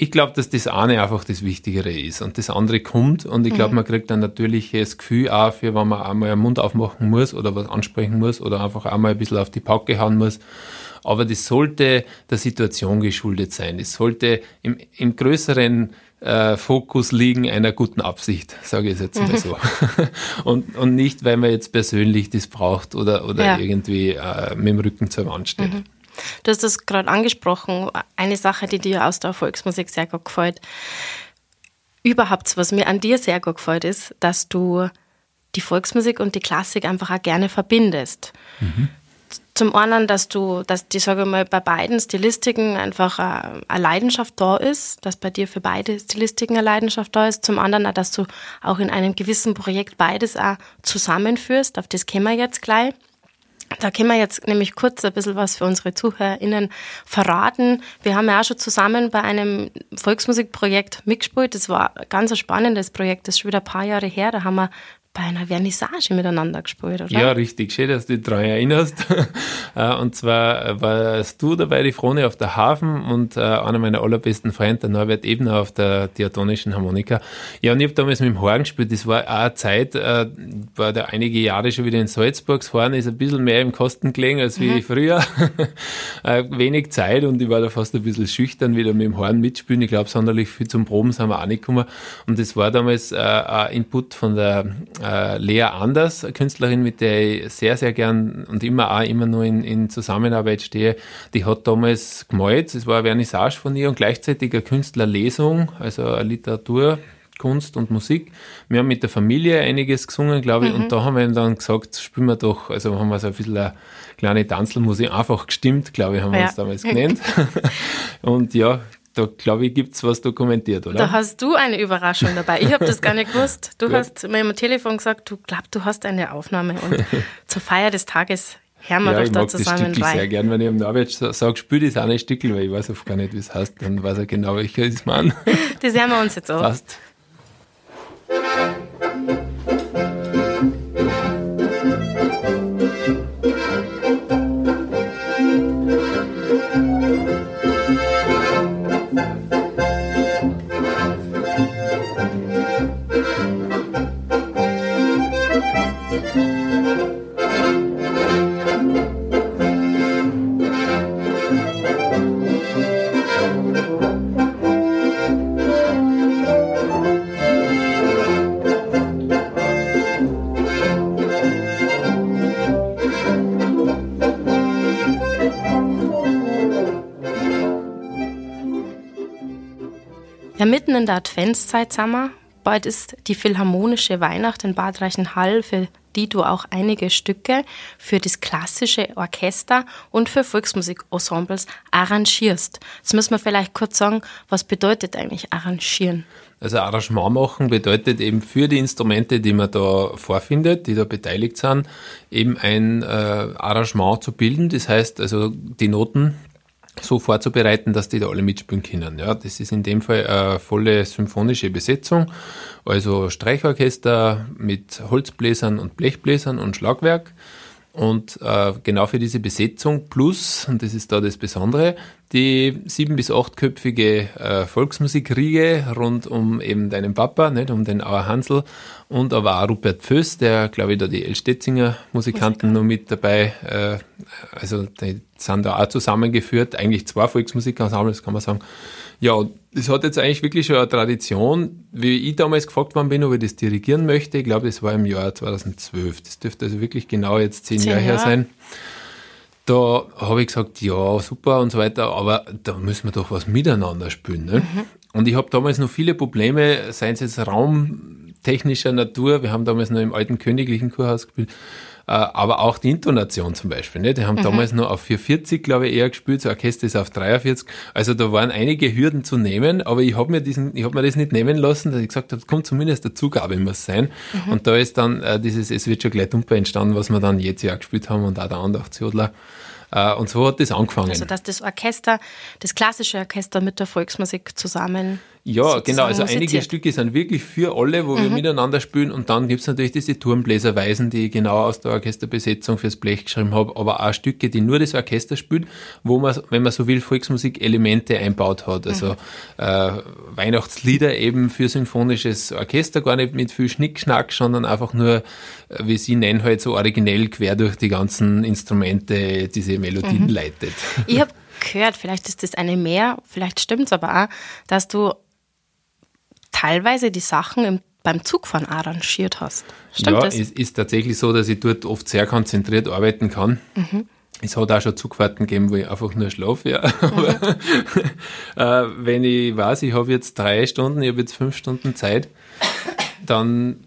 ich glaube, dass das eine einfach das Wichtigere ist und das andere kommt und ich glaube, mhm. man kriegt ein natürliches Gefühl auch für, wenn man einmal einen Mund aufmachen muss oder was ansprechen muss oder einfach einmal ein bisschen auf die Pauke hauen muss aber das sollte der Situation geschuldet sein. Es sollte im, im größeren äh, Fokus liegen einer guten Absicht, sage ich jetzt mal mhm. so. und, und nicht, weil man jetzt persönlich das braucht oder, oder ja. irgendwie äh, mit dem Rücken zur Wand steht. Mhm. Du hast das gerade angesprochen, eine Sache, die dir aus der Volksmusik sehr gut gefällt. Überhaupt, was mir an dir sehr gut gefällt, ist, dass du die Volksmusik und die Klassik einfach auch gerne verbindest. Mhm. Zum einen, dass du, dass die, sage ich mal, bei beiden Stilistiken einfach äh, eine Leidenschaft da ist, dass bei dir für beide Stilistiken eine Leidenschaft da ist. Zum anderen, dass du auch in einem gewissen Projekt beides auch zusammenführst. Auf das kommen wir jetzt gleich. Da können wir jetzt nämlich kurz ein bisschen was für unsere ZuhörerInnen verraten. Wir haben ja auch schon zusammen bei einem Volksmusikprojekt mitgespielt. Das war ein ganz spannendes Projekt, das ist schon wieder ein paar Jahre her. Da haben wir bei einer Vernissage miteinander gespielt, oder? Ja, richtig. Schön, dass du dich daran erinnerst. Äh, und zwar warst du dabei, die Frone auf der Hafen und äh, einer meiner allerbesten Freunde, der Norbert Ebner, auf der diatonischen Harmonika. Ja, und ich habe damals mit dem Horn gespielt. Das war auch eine Zeit, äh, war da einige Jahre schon wieder in Salzburg. Das Horn ist ein bisschen mehr im Kosten gelegen als wie mhm. früher. Wenig Zeit und ich war da fast ein bisschen schüchtern, wieder mit dem Horn mitspielen. Ich glaube, sonderlich viel zum Proben sind wir auch nicht gekommen. Und das war damals ein Input von der äh, Lea Anders, eine Künstlerin, mit der ich sehr, sehr gern und immer auch immer nur in, in Zusammenarbeit stehe. Die hat damals gemalt, es war eine Vernissage von ihr und gleichzeitig eine Künstlerlesung, also eine Literatur. Kunst und Musik. Wir haben mit der Familie einiges gesungen, glaube ich, mhm. und da haben wir dann gesagt, spielen wir doch, also haben wir so ein bisschen eine kleine Tanzelmusik einfach gestimmt, glaube ich, haben wir ja. uns damals genannt. und ja, da glaube ich, gibt es was dokumentiert, oder? Da hast du eine Überraschung dabei. Ich habe das gar nicht gewusst. Du hast mir am Telefon gesagt, du glaubst, du hast eine Aufnahme und zur Feier des Tages hören wir ja, doch da zusammen ich mag das sehr gern, wenn ich am Norbert sage, spiel das eine Stückel, weil ich weiß oft gar nicht, wie es heißt, dann weiß er genau, welcher ist man. Das hören wir uns jetzt an. Passt. Mitten in der Adventszeit sind wir. Bald ist die Philharmonische Weihnacht in Bad Reichenhall, für die du auch einige Stücke für das klassische Orchester und für Volksmusikensembles arrangierst. Jetzt müssen wir vielleicht kurz sagen, was bedeutet eigentlich arrangieren? Also Arrangement machen bedeutet eben für die Instrumente, die man da vorfindet, die da beteiligt sind, eben ein äh, Arrangement zu bilden. Das heißt also die Noten, so vorzubereiten, dass die da alle mitspielen können. Ja, das ist in dem Fall eine volle symphonische Besetzung, also Streichorchester mit Holzbläsern und Blechbläsern und Schlagwerk. Und äh, genau für diese Besetzung plus, und das ist da das Besondere, die sieben- bis achtköpfige äh, Volksmusikriege rund um eben deinen Papa, nicht, um den Auer Hansel und aber auch Rupert Pföss, der, glaube ich, da die Elstetzinger Musikanten Musiker. noch mit dabei, äh, also die sind da auch zusammengeführt, eigentlich zwei Volksmusikensembles, kann man sagen. Ja, das hat jetzt eigentlich wirklich schon eine Tradition. Wie ich damals gefragt worden bin, ob ich das dirigieren möchte, ich glaube, das war im Jahr 2012. Das dürfte also wirklich genau jetzt zehn, zehn Jahre her sein. Da habe ich gesagt, ja, super und so weiter, aber da müssen wir doch was miteinander spielen. Ne? Mhm. Und ich habe damals noch viele Probleme, seien es jetzt Raum technischer Natur. Wir haben damals noch im alten königlichen Kurhaus gespielt. Äh, aber auch die Intonation zum Beispiel. Ne? Die haben mhm. damals noch auf 440, glaube ich, eher gespielt, das Orchester ist auf 43. Also da waren einige Hürden zu nehmen, aber ich habe mir diesen, ich habe mir das nicht nehmen lassen, dass ich gesagt habe, kommt zumindest der Zugabe muss sein. Mhm. Und da ist dann äh, dieses Es wird schon gleich dumper entstanden, was wir dann jetzt ja gespielt haben und auch der Andachtsjodler. Äh, und so hat das angefangen. Also dass das Orchester, das klassische Orchester mit der Volksmusik zusammen ja, genau. Also einige Stücke sind wirklich für alle, wo mhm. wir miteinander spielen. Und dann gibt's natürlich diese Turmbläserweisen, die ich genau aus der Orchesterbesetzung fürs Blech geschrieben habe, aber auch Stücke, die nur das Orchester spielt, wo man, wenn man so will, Volksmusik-Elemente einbaut hat. Also mhm. äh, Weihnachtslieder eben für symphonisches Orchester, gar nicht mit viel Schnickschnack, sondern einfach nur, äh, wie sie nennen, halt so originell quer durch die ganzen Instrumente diese Melodien mhm. leitet. Ich habe gehört, vielleicht ist das eine mehr, vielleicht stimmt es aber auch, dass du teilweise die Sachen im, beim Zugfahren arrangiert hast. Stimmt ja, das? es ist tatsächlich so, dass ich dort oft sehr konzentriert arbeiten kann. Mhm. Es hat auch schon Zugfahrten gegeben, wo ich einfach nur schlafe. Ja. Mhm. äh, wenn ich weiß, ich habe jetzt drei Stunden, ich habe jetzt fünf Stunden Zeit, dann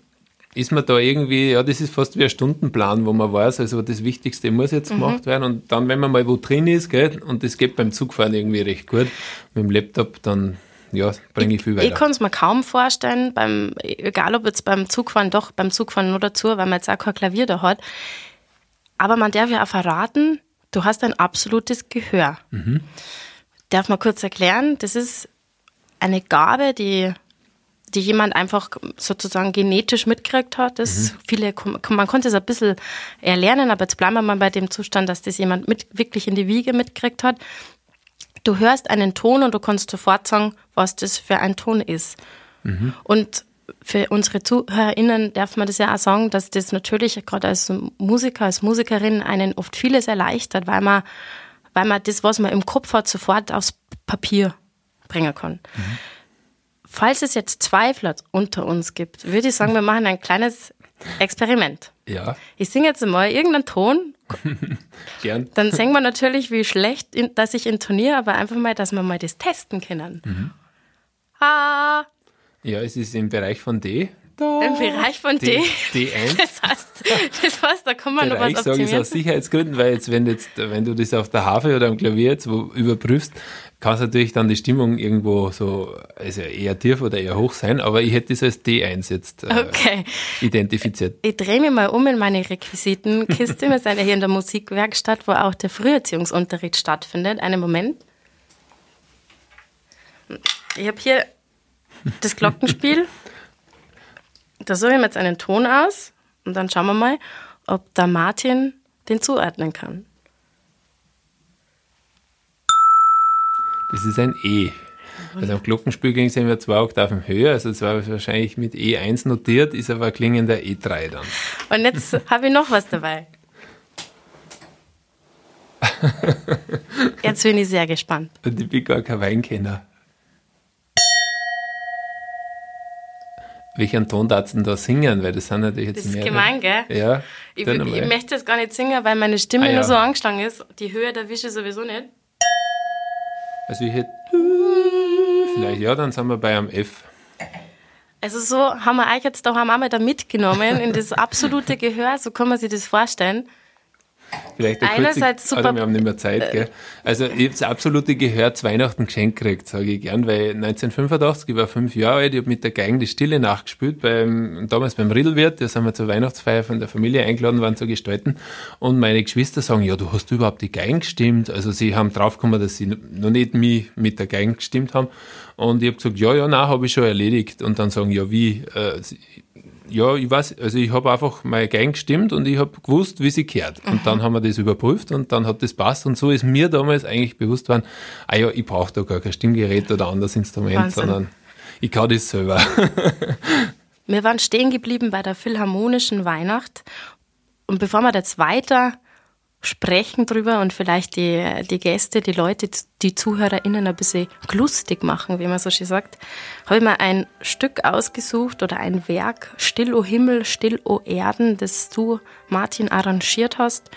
ist man da irgendwie, ja, das ist fast wie ein Stundenplan, wo man weiß, also das Wichtigste muss jetzt mhm. gemacht werden. Und dann, wenn man mal wo drin ist, gell, und das geht beim Zugfahren irgendwie recht gut, mit dem Laptop, dann ja, bringe ich viel weiter. Ich kann es mir kaum vorstellen, beim, egal ob jetzt beim Zugfahren, doch beim Zugfahren nur dazu, weil man jetzt auch kein Klavier da hat. Aber man darf ja auch verraten, du hast ein absolutes Gehör. Mhm. Darf man kurz erklären, das ist eine Gabe, die, die jemand einfach sozusagen genetisch mitgekriegt hat. Das mhm. viele, man konnte es ein bisschen erlernen, aber jetzt bleiben wir mal bei dem Zustand, dass das jemand mit, wirklich in die Wiege mitgekriegt hat. Du hörst einen Ton und du kannst sofort sagen, was das für ein Ton ist. Mhm. Und für unsere ZuhörerInnen darf man das ja auch sagen, dass das natürlich gerade als Musiker, als Musikerin einen oft vieles erleichtert, weil man, weil man das, was man im Kopf hat, sofort aufs Papier bringen kann. Mhm. Falls es jetzt Zweifler unter uns gibt, würde ich sagen, wir machen ein kleines Experiment. Ja. Ich singe jetzt mal irgendeinen Ton. Gern. Dann singen wir natürlich, wie schlecht, dass ich intoniere, aber einfach mal, dass wir mal das testen können. Mhm. Ah. Ja, es ist im Bereich von D. Da. Im Bereich von D. D. D1. Das heißt, das heißt, da kann man Bereich, noch was optimieren. sage ich aus Sicherheitsgründen, weil jetzt, wenn, jetzt, wenn du das auf der Harfe oder am Klavier jetzt wo überprüfst, kann es natürlich dann die Stimmung irgendwo so, also eher tief oder eher hoch sein, aber ich hätte das als D1 jetzt äh, okay. identifiziert. Ich drehe mich mal um in meine Requisitenkiste. Wir sind ja hier in der Musikwerkstatt, wo auch der Früherziehungsunterricht stattfindet. Einen Moment. Ich habe hier das Glockenspiel. Da suche ich mir jetzt einen Ton aus und dann schauen wir mal, ob der Martin den zuordnen kann. Das ist ein E. Also am Glockenspiel ging es immer zwei Oktaven höher, also es war wahrscheinlich mit E1 notiert, ist aber klingender E3 dann. Und jetzt habe ich noch was dabei. Jetzt bin ich sehr gespannt. Und ich bin gar kein Weinkenner. Welchen Ton darfst du da singen? Weil das sind natürlich jetzt mehr. Das ist gemein, gell? Ja. Ich, ich, ich möchte das gar nicht singen, weil meine Stimme ah, ja. nur so angeschlagen ist. Die Höhe der Wische sowieso nicht. Also ich hätte vielleicht, ja, dann sind wir bei einem F. Also so haben wir euch jetzt da haben wir mal da mitgenommen in das absolute Gehör, so kann man sich das vorstellen. Vielleicht eine Einerseits super. Also wir haben nicht mehr Zeit, gell? Also ich habe das absolute Gehör zu Weihnachten geschenkt gekriegt, sage ich gern, weil 1985, ich war fünf Jahre alt, ich habe mit der Geigen die Stille nachgespielt, beim, damals beim Riedelwirt, da sind wir zur Weihnachtsfeier von der Familie eingeladen worden zu gestalten und meine Geschwister sagen, ja, du hast überhaupt die Geigen gestimmt, also sie haben draufgekommen, dass sie noch nicht mich mit der Geigen gestimmt haben und ich habe gesagt, ja, ja, nein, habe ich schon erledigt und dann sagen, ja, wie, äh, ja, ich weiß, also ich habe einfach mal Gang gestimmt und ich habe gewusst, wie sie kehrt. Und dann haben wir das überprüft und dann hat das passt. Und so ist mir damals eigentlich bewusst worden, ah ja, ich brauche da gar kein Stimmgerät oder anderes Instrument, Wahnsinn. sondern ich kann das selber. wir waren stehen geblieben bei der Philharmonischen Weihnacht. Und bevor wir jetzt weiter sprechen drüber und vielleicht die, die Gäste, die Leute, die ZuhörerInnen ein bisschen lustig machen, wie man so schön sagt, habe ich mir ein Stück ausgesucht oder ein Werk, Still o Himmel, Still o Erden, das du, Martin, arrangiert hast.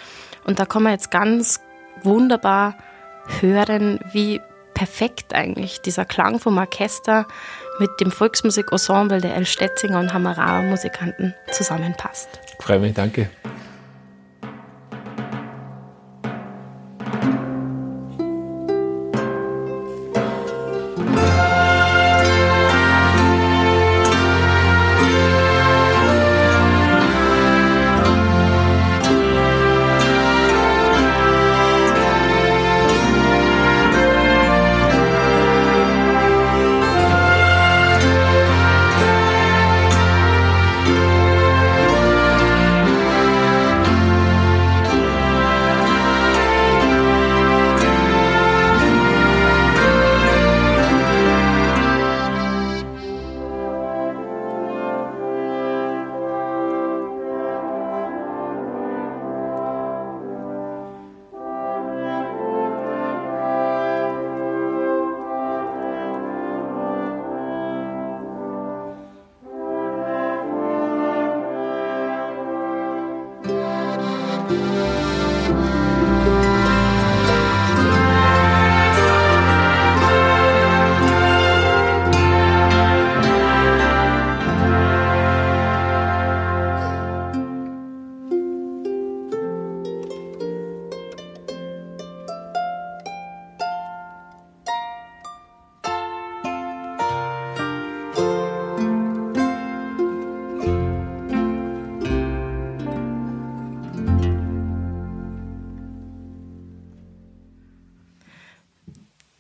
Und da kann man jetzt ganz wunderbar hören, wie perfekt eigentlich, dieser Klang vom Orchester mit dem Volksmusikensemble der El Stetzinger und Hammerauer Musikanten zusammenpasst. Freue mich, danke.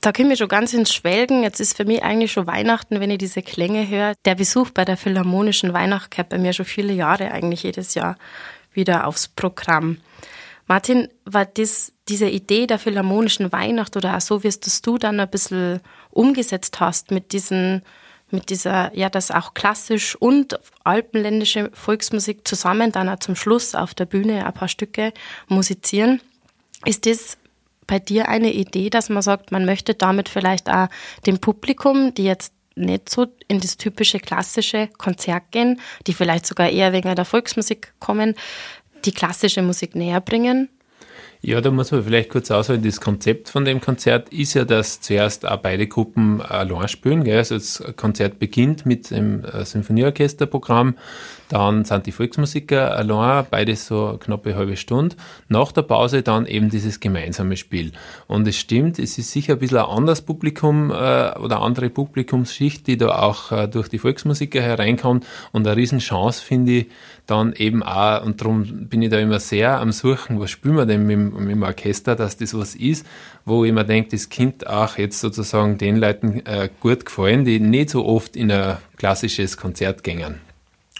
Da können wir schon ganz ins Schwelgen. Jetzt ist für mich eigentlich schon Weihnachten, wenn ich diese Klänge höre. Der Besuch bei der Philharmonischen Weihnacht gehört bei mir schon viele Jahre eigentlich jedes Jahr wieder aufs Programm. Martin, war das, diese Idee der Philharmonischen Weihnacht oder auch so, wie es das du dann ein bisschen umgesetzt hast mit diesen, mit dieser, ja, das auch klassisch und alpenländische Volksmusik zusammen dann auch zum Schluss auf der Bühne ein paar Stücke musizieren. Ist das bei dir eine Idee, dass man sagt, man möchte damit vielleicht auch dem Publikum, die jetzt nicht so in das typische klassische Konzert gehen, die vielleicht sogar eher wegen der Volksmusik kommen, die klassische Musik näher bringen? Ja, da muss man vielleicht kurz ausholen. Das Konzept von dem Konzert ist ja, dass zuerst auch beide Gruppen allein spielen. Gell? Also das Konzert beginnt mit dem äh, Symphonieorchesterprogramm dann sind die Volksmusiker allein, beides so knappe halbe Stunde. Nach der Pause dann eben dieses gemeinsame Spiel. Und es stimmt, es ist sicher ein bisschen ein anderes Publikum äh, oder andere Publikumsschicht, die da auch äh, durch die Volksmusiker hereinkommt. Und eine Riesenchance finde ich dann eben auch, und darum bin ich da immer sehr am Suchen, was spielen wir denn mit, mit dem Orchester, dass das was ist, wo ich mir denke, das Kind auch jetzt sozusagen den Leuten äh, gut gefallen, die nicht so oft in ein klassisches Konzert gängen.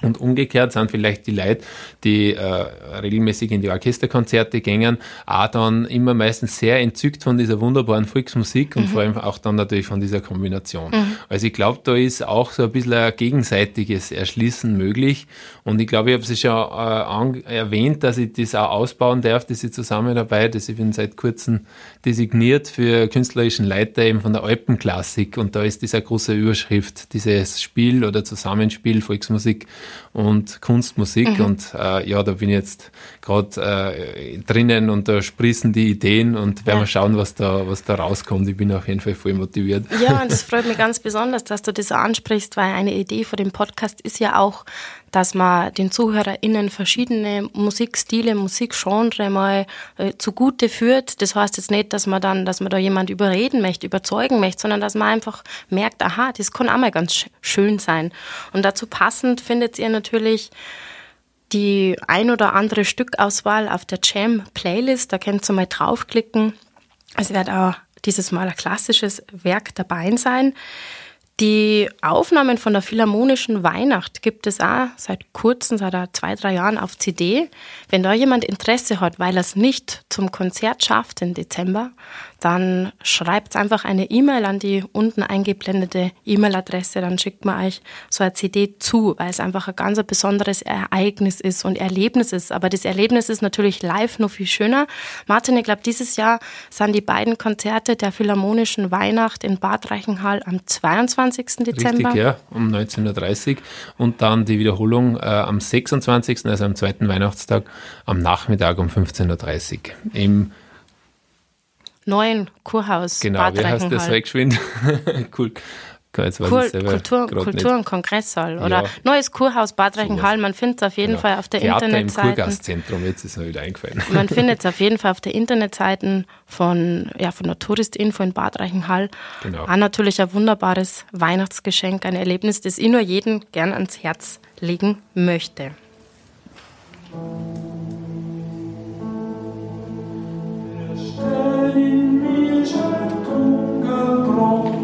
Und umgekehrt sind vielleicht die Leute, die äh, regelmäßig in die Orchesterkonzerte gängen, auch dann immer meistens sehr entzückt von dieser wunderbaren Volksmusik und mhm. vor allem auch dann natürlich von dieser Kombination. Mhm. Also ich glaube, da ist auch so ein bisschen ein gegenseitiges Erschließen möglich. Und ich glaube, ich habe es schon äh, erwähnt, dass ich das auch ausbauen darf, diese Zusammenarbeit. Also ich bin seit kurzem designiert für künstlerischen Leiter eben von der Alpenklassik. Und da ist diese große Überschrift, dieses Spiel oder Zusammenspiel Volksmusik und Kunstmusik. Mhm. Und äh, ja, da bin ich jetzt gerade äh, drinnen und da sprießen die Ideen und werden ja. wir schauen, was da, was da rauskommt. Ich bin auf jeden Fall voll motiviert. Ja, und das freut mich ganz besonders, dass du das ansprichst, weil eine Idee von dem Podcast ist ja auch, dass man den ZuhörerInnen verschiedene Musikstile, Musikgenre mal äh, zugute führt. Das heißt jetzt nicht, dass man dann, dass man da jemand überreden möchte, überzeugen möchte, sondern dass man einfach merkt, aha, das kann auch mal ganz schön sein. Und dazu passend findet ihr natürlich die ein oder andere Stückauswahl auf der Jam-Playlist. Da könnt ihr mal draufklicken. Es wird auch dieses Mal ein klassisches Werk dabei sein. Die Aufnahmen von der Philharmonischen Weihnacht gibt es auch seit kurzem, seit zwei, drei Jahren auf CD. Wenn da jemand Interesse hat, weil er es nicht zum Konzert schafft im Dezember, dann schreibt einfach eine E-Mail an die unten eingeblendete E-Mail-Adresse, dann schickt man euch so eine CD zu, weil es einfach ein ganz besonderes Ereignis ist und Erlebnis ist. Aber das Erlebnis ist natürlich live noch viel schöner. Martin, ich glaube, dieses Jahr sind die beiden Konzerte der Philharmonischen Weihnacht in Bad Reichenhall am 22. Dezember. Richtig, ja, um 19.30 Uhr und dann die Wiederholung äh, am 26., also am zweiten Weihnachtstag, am Nachmittag um 15.30 Uhr im neuen Kurhaus Genau, Bad wie heißt das? Geschwind. cool. Jetzt weiß Kur Kultur, Kultur und Kongresssaal oder Ja. neues Kurhaus Bad Reichenhall. Man findet es auf jeden Genau. Fall auf der Theater im Internetseite. Kurgastzentrum, jetzt ist mir wieder eingefallen. Man findet es auf jeden Fall auf der Internetseite von, ja, von der Touristinfo in Bad Reichenhall. Genau. Auch natürlich ein wunderbares Weihnachtsgeschenk, ein Erlebnis, das ich nur jedem gern ans Herz legen möchte. Stern in mir scheint ungebrochen,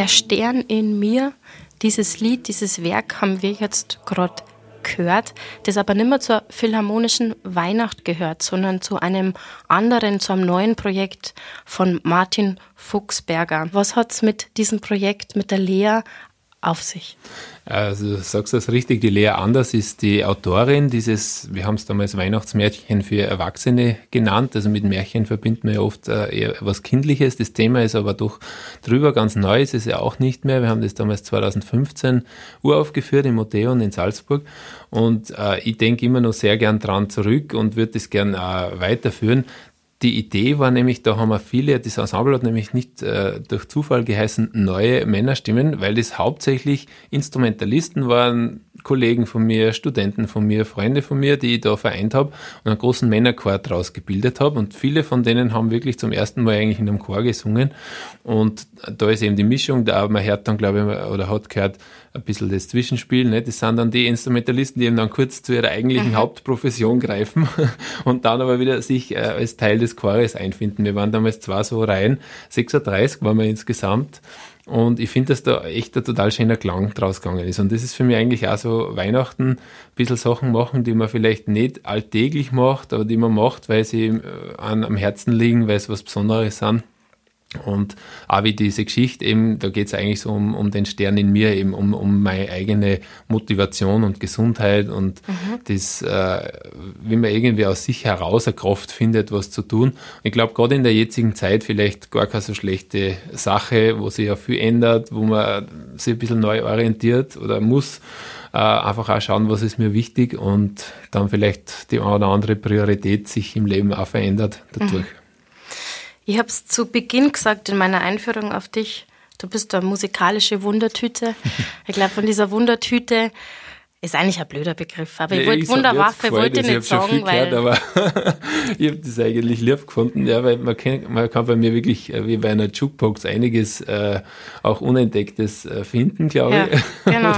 Der Stern in mir, dieses Lied, dieses Werk haben wir jetzt gerade gehört, das aber nicht mehr zur philharmonischen Weihnacht gehört, sondern zu einem anderen, zu einem neuen Projekt von Martin Fuchsberger. Was hat's mit diesem Projekt, mit der Lea auf sich? Also du sagst das richtig, die Lea Anders ist die Autorin dieses, wir haben es damals Weihnachtsmärchen für Erwachsene genannt, also mit Märchen verbindet man ja oft äh, eher was Kindliches, das Thema ist aber doch drüber, ganz neu ist es ja auch nicht mehr, wir haben das damals 2015 uraufgeführt im Odeon in Salzburg. Und äh, ich denke immer noch sehr gern dran zurück und würde das gern äh, weiterführen. Die Idee war nämlich, da haben wir viele, das Ensemble hat nämlich nicht äh, durch Zufall geheißen, neue Männerstimmen, weil das hauptsächlich Instrumentalisten waren, Kollegen von mir, Studenten von mir, Freunde von mir, die ich da vereint habe und einen großen Männerchor draus gebildet habe. Und viele von denen haben wirklich zum ersten Mal eigentlich in einem Chor gesungen. Und da ist eben die Mischung, da man hört dann, glaube ich, oder hat gehört, ein bisschen das Zwischenspiel. Ne? Das sind dann die Instrumentalisten, die eben dann kurz zu ihrer eigentlichen Hauptprofession greifen und dann aber wieder sich äh, als Teil des Chores einfinden. Wir waren damals zwar so rein, 36 waren wir insgesamt. Und ich finde, dass da echt ein total schöner Klang draus gegangen ist. Und das ist für mich eigentlich auch so Weihnachten, ein bisschen Sachen machen, die man vielleicht nicht alltäglich macht, aber die man macht, weil sie äh, an, am Herzen liegen, weil es was Besonderes sind. Und auch wie diese Geschichte eben, da geht es eigentlich so um, um den Stern in mir, eben um, um meine eigene Motivation und Gesundheit und das, äh, wie man irgendwie aus sich heraus eine Kraft findet, was zu tun. Und ich glaube, gerade in der jetzigen Zeit vielleicht gar keine so schlechte Sache, wo sich ja viel ändert, wo man sich ein bisschen neu orientiert oder muss. Äh, einfach auch schauen, was ist mir wichtig und dann vielleicht die eine oder andere Priorität sich im Leben auch verändert dadurch. Ich habe es zu Beginn gesagt in meiner Einführung auf dich. Du bist eine musikalische Wundertüte. Ich glaube, von dieser Wundertüte ist eigentlich ein blöder Begriff. Aber ich wollte Wunderwaffe, wollte ich nicht sagen, viel weil. gehört, aber ich habe das eigentlich lieb gefunden, ja, weil man kann, man kann bei mir wirklich äh, wie bei einer Jukebox einiges äh, auch Unentdecktes äh, finden, glaube Ja, ich. genau.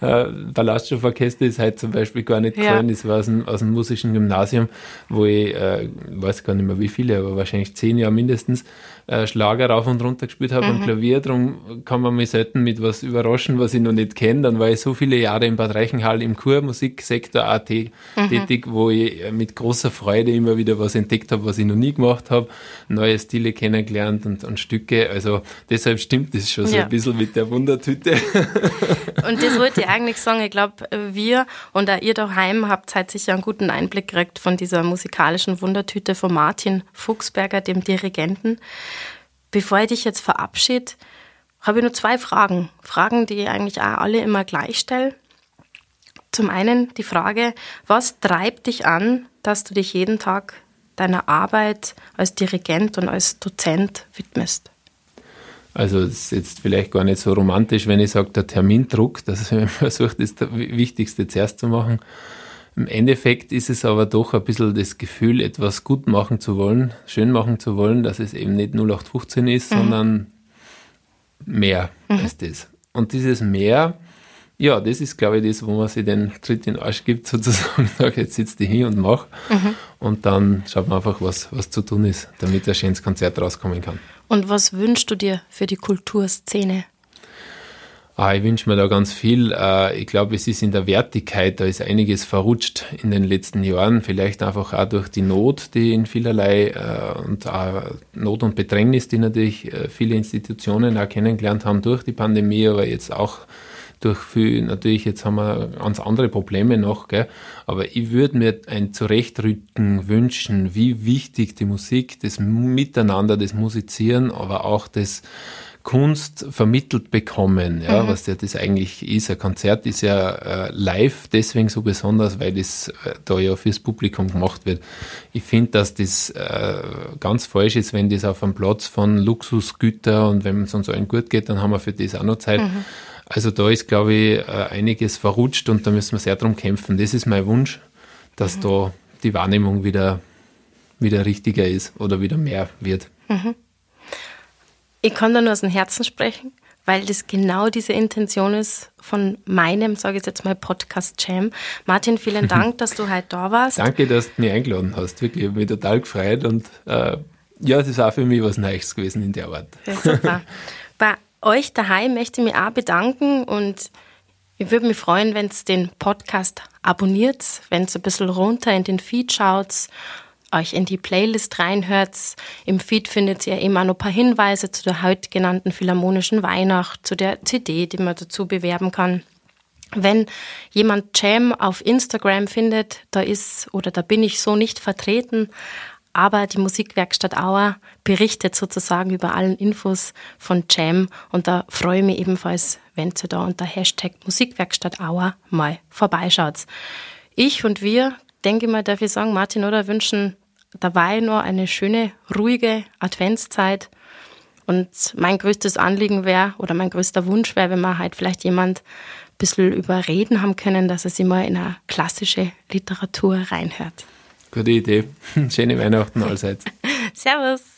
Oder, äh, Ballaststofforchester ist halt zum Beispiel gar nicht Ja. gefallen. Das war aus dem, aus dem musischen Gymnasium, wo ich, äh, ich weiß gar nicht mehr wie viele, aber wahrscheinlich zehn Jahre mindestens, äh, Schlager rauf und runter gespielt habe Mhm. und Klavier. Darum kann man mich selten mit was überraschen, was ich noch nicht kenne. Dann war ich so viele Jahre in Bad Reichenhall im Chormusiksektor AT Mhm. tätig, wo ich äh, mit großer Freude immer wieder was entdeckt habe, was ich noch nie gemacht habe, neue Stile kennengelernt und, und Stücke. Also deshalb stimmt das schon so Ja. ein bisschen mit der Wundertüte. Und das wollte ich eigentlich sagen. Ich glaube, wir und auch ihr daheim habt halt sicher einen guten Einblick gekriegt von dieser musikalischen Wundertüte von Martin Fuchsberger, dem Dirigenten. Bevor ich dich jetzt verabschiede, habe ich nur zwei Fragen. Fragen, die ich eigentlich auch alle immer gleich stelle. Zum einen die Frage, was treibt dich an, dass du dich jeden Tag deiner Arbeit als Dirigent und als Dozent widmest? Also es ist jetzt vielleicht gar nicht so romantisch, wenn ich sage, der Termindruck, dass man versucht, das Wichtigste zuerst zu machen. Im Endeffekt ist es aber doch ein bisschen das Gefühl, etwas gut machen zu wollen, schön machen zu wollen, dass es eben nicht 0815 ist, sondern mehr als das. Und dieses mehr ja, das ist, glaube ich, das, wo man sich den Tritt in den Arsch gibt, sozusagen, sagt, jetzt sitzt die hin und mach. Mhm. Und dann schaut man einfach, was, was zu tun ist, damit ein schönes Konzert rauskommen kann. Und was wünschst du dir für die Kulturszene? Ah, ich wünsche mir da ganz viel. Äh, ich glaube, es ist in der Wertigkeit, da ist einiges verrutscht in den letzten Jahren. Vielleicht einfach auch durch die Not, die in vielerlei äh, und Not und Bedrängnis, die natürlich äh, viele Institutionen auch kennengelernt haben durch die Pandemie, aber jetzt auch durch viel, natürlich jetzt haben wir ganz andere Probleme noch, gell? aber ich würde mir ein Zurechtrücken wünschen, wie wichtig die Musik, das Miteinander, das Musizieren, aber auch das Kunst vermittelt bekommen, ja, mhm. was ja das eigentlich ist. Ein Konzert ist ja äh, live deswegen so besonders, weil das äh, da ja fürs Publikum gemacht wird. Ich finde, dass das äh, ganz falsch ist, wenn das auf einem Platz von Luxusgüter und wenn es uns allen gut geht, dann haben wir für das auch noch Zeit. Mhm. Also da ist, glaube ich, äh, einiges verrutscht und da müssen wir sehr drum kämpfen. Das ist mein Wunsch, dass mhm. da die Wahrnehmung wieder, wieder richtiger ist oder wieder mehr wird. Ich kann da nur aus dem Herzen sprechen, weil das genau diese Intention ist von meinem, sage ich jetzt mal, Podcast Jam. Martin, vielen Dank, dass du heute da warst. Danke, dass du mich eingeladen hast. Wirklich, ich habe mich total gefreut und äh, ja, es ist auch für mich was Neues gewesen in der Art. Ja, super. Bei euch daheim möchte ich mich auch bedanken und ich würde mich freuen, wenn es den Podcast abonniert, wenn es ein bisschen runter in den Feed schaut euch in die Playlist reinhört. Im Feed findet ihr immer noch ein paar Hinweise zu der heute genannten Philharmonischen Weihnacht, zu der CD, die man dazu bewerben kann. Wenn jemand Jam auf Instagram findet, da ist oder da bin ich so nicht vertreten, aber die Musikwerkstatt Auer berichtet sozusagen über allen Infos von Jam und da freue ich mich ebenfalls, wenn ihr da unter Hashtag Musikwerkstatt Auer mal vorbeischaut. Ich und wir denke mal, darf ich sagen, Martin, oder wünschen dabei nur eine schöne, ruhige Adventszeit. Und mein größtes Anliegen wäre, oder mein größter Wunsch wäre, wenn man halt vielleicht jemand ein bisschen überreden haben können, dass er sich mal in eine klassische Literatur reinhört. Gute Idee. Schöne Weihnachten allseits. Servus.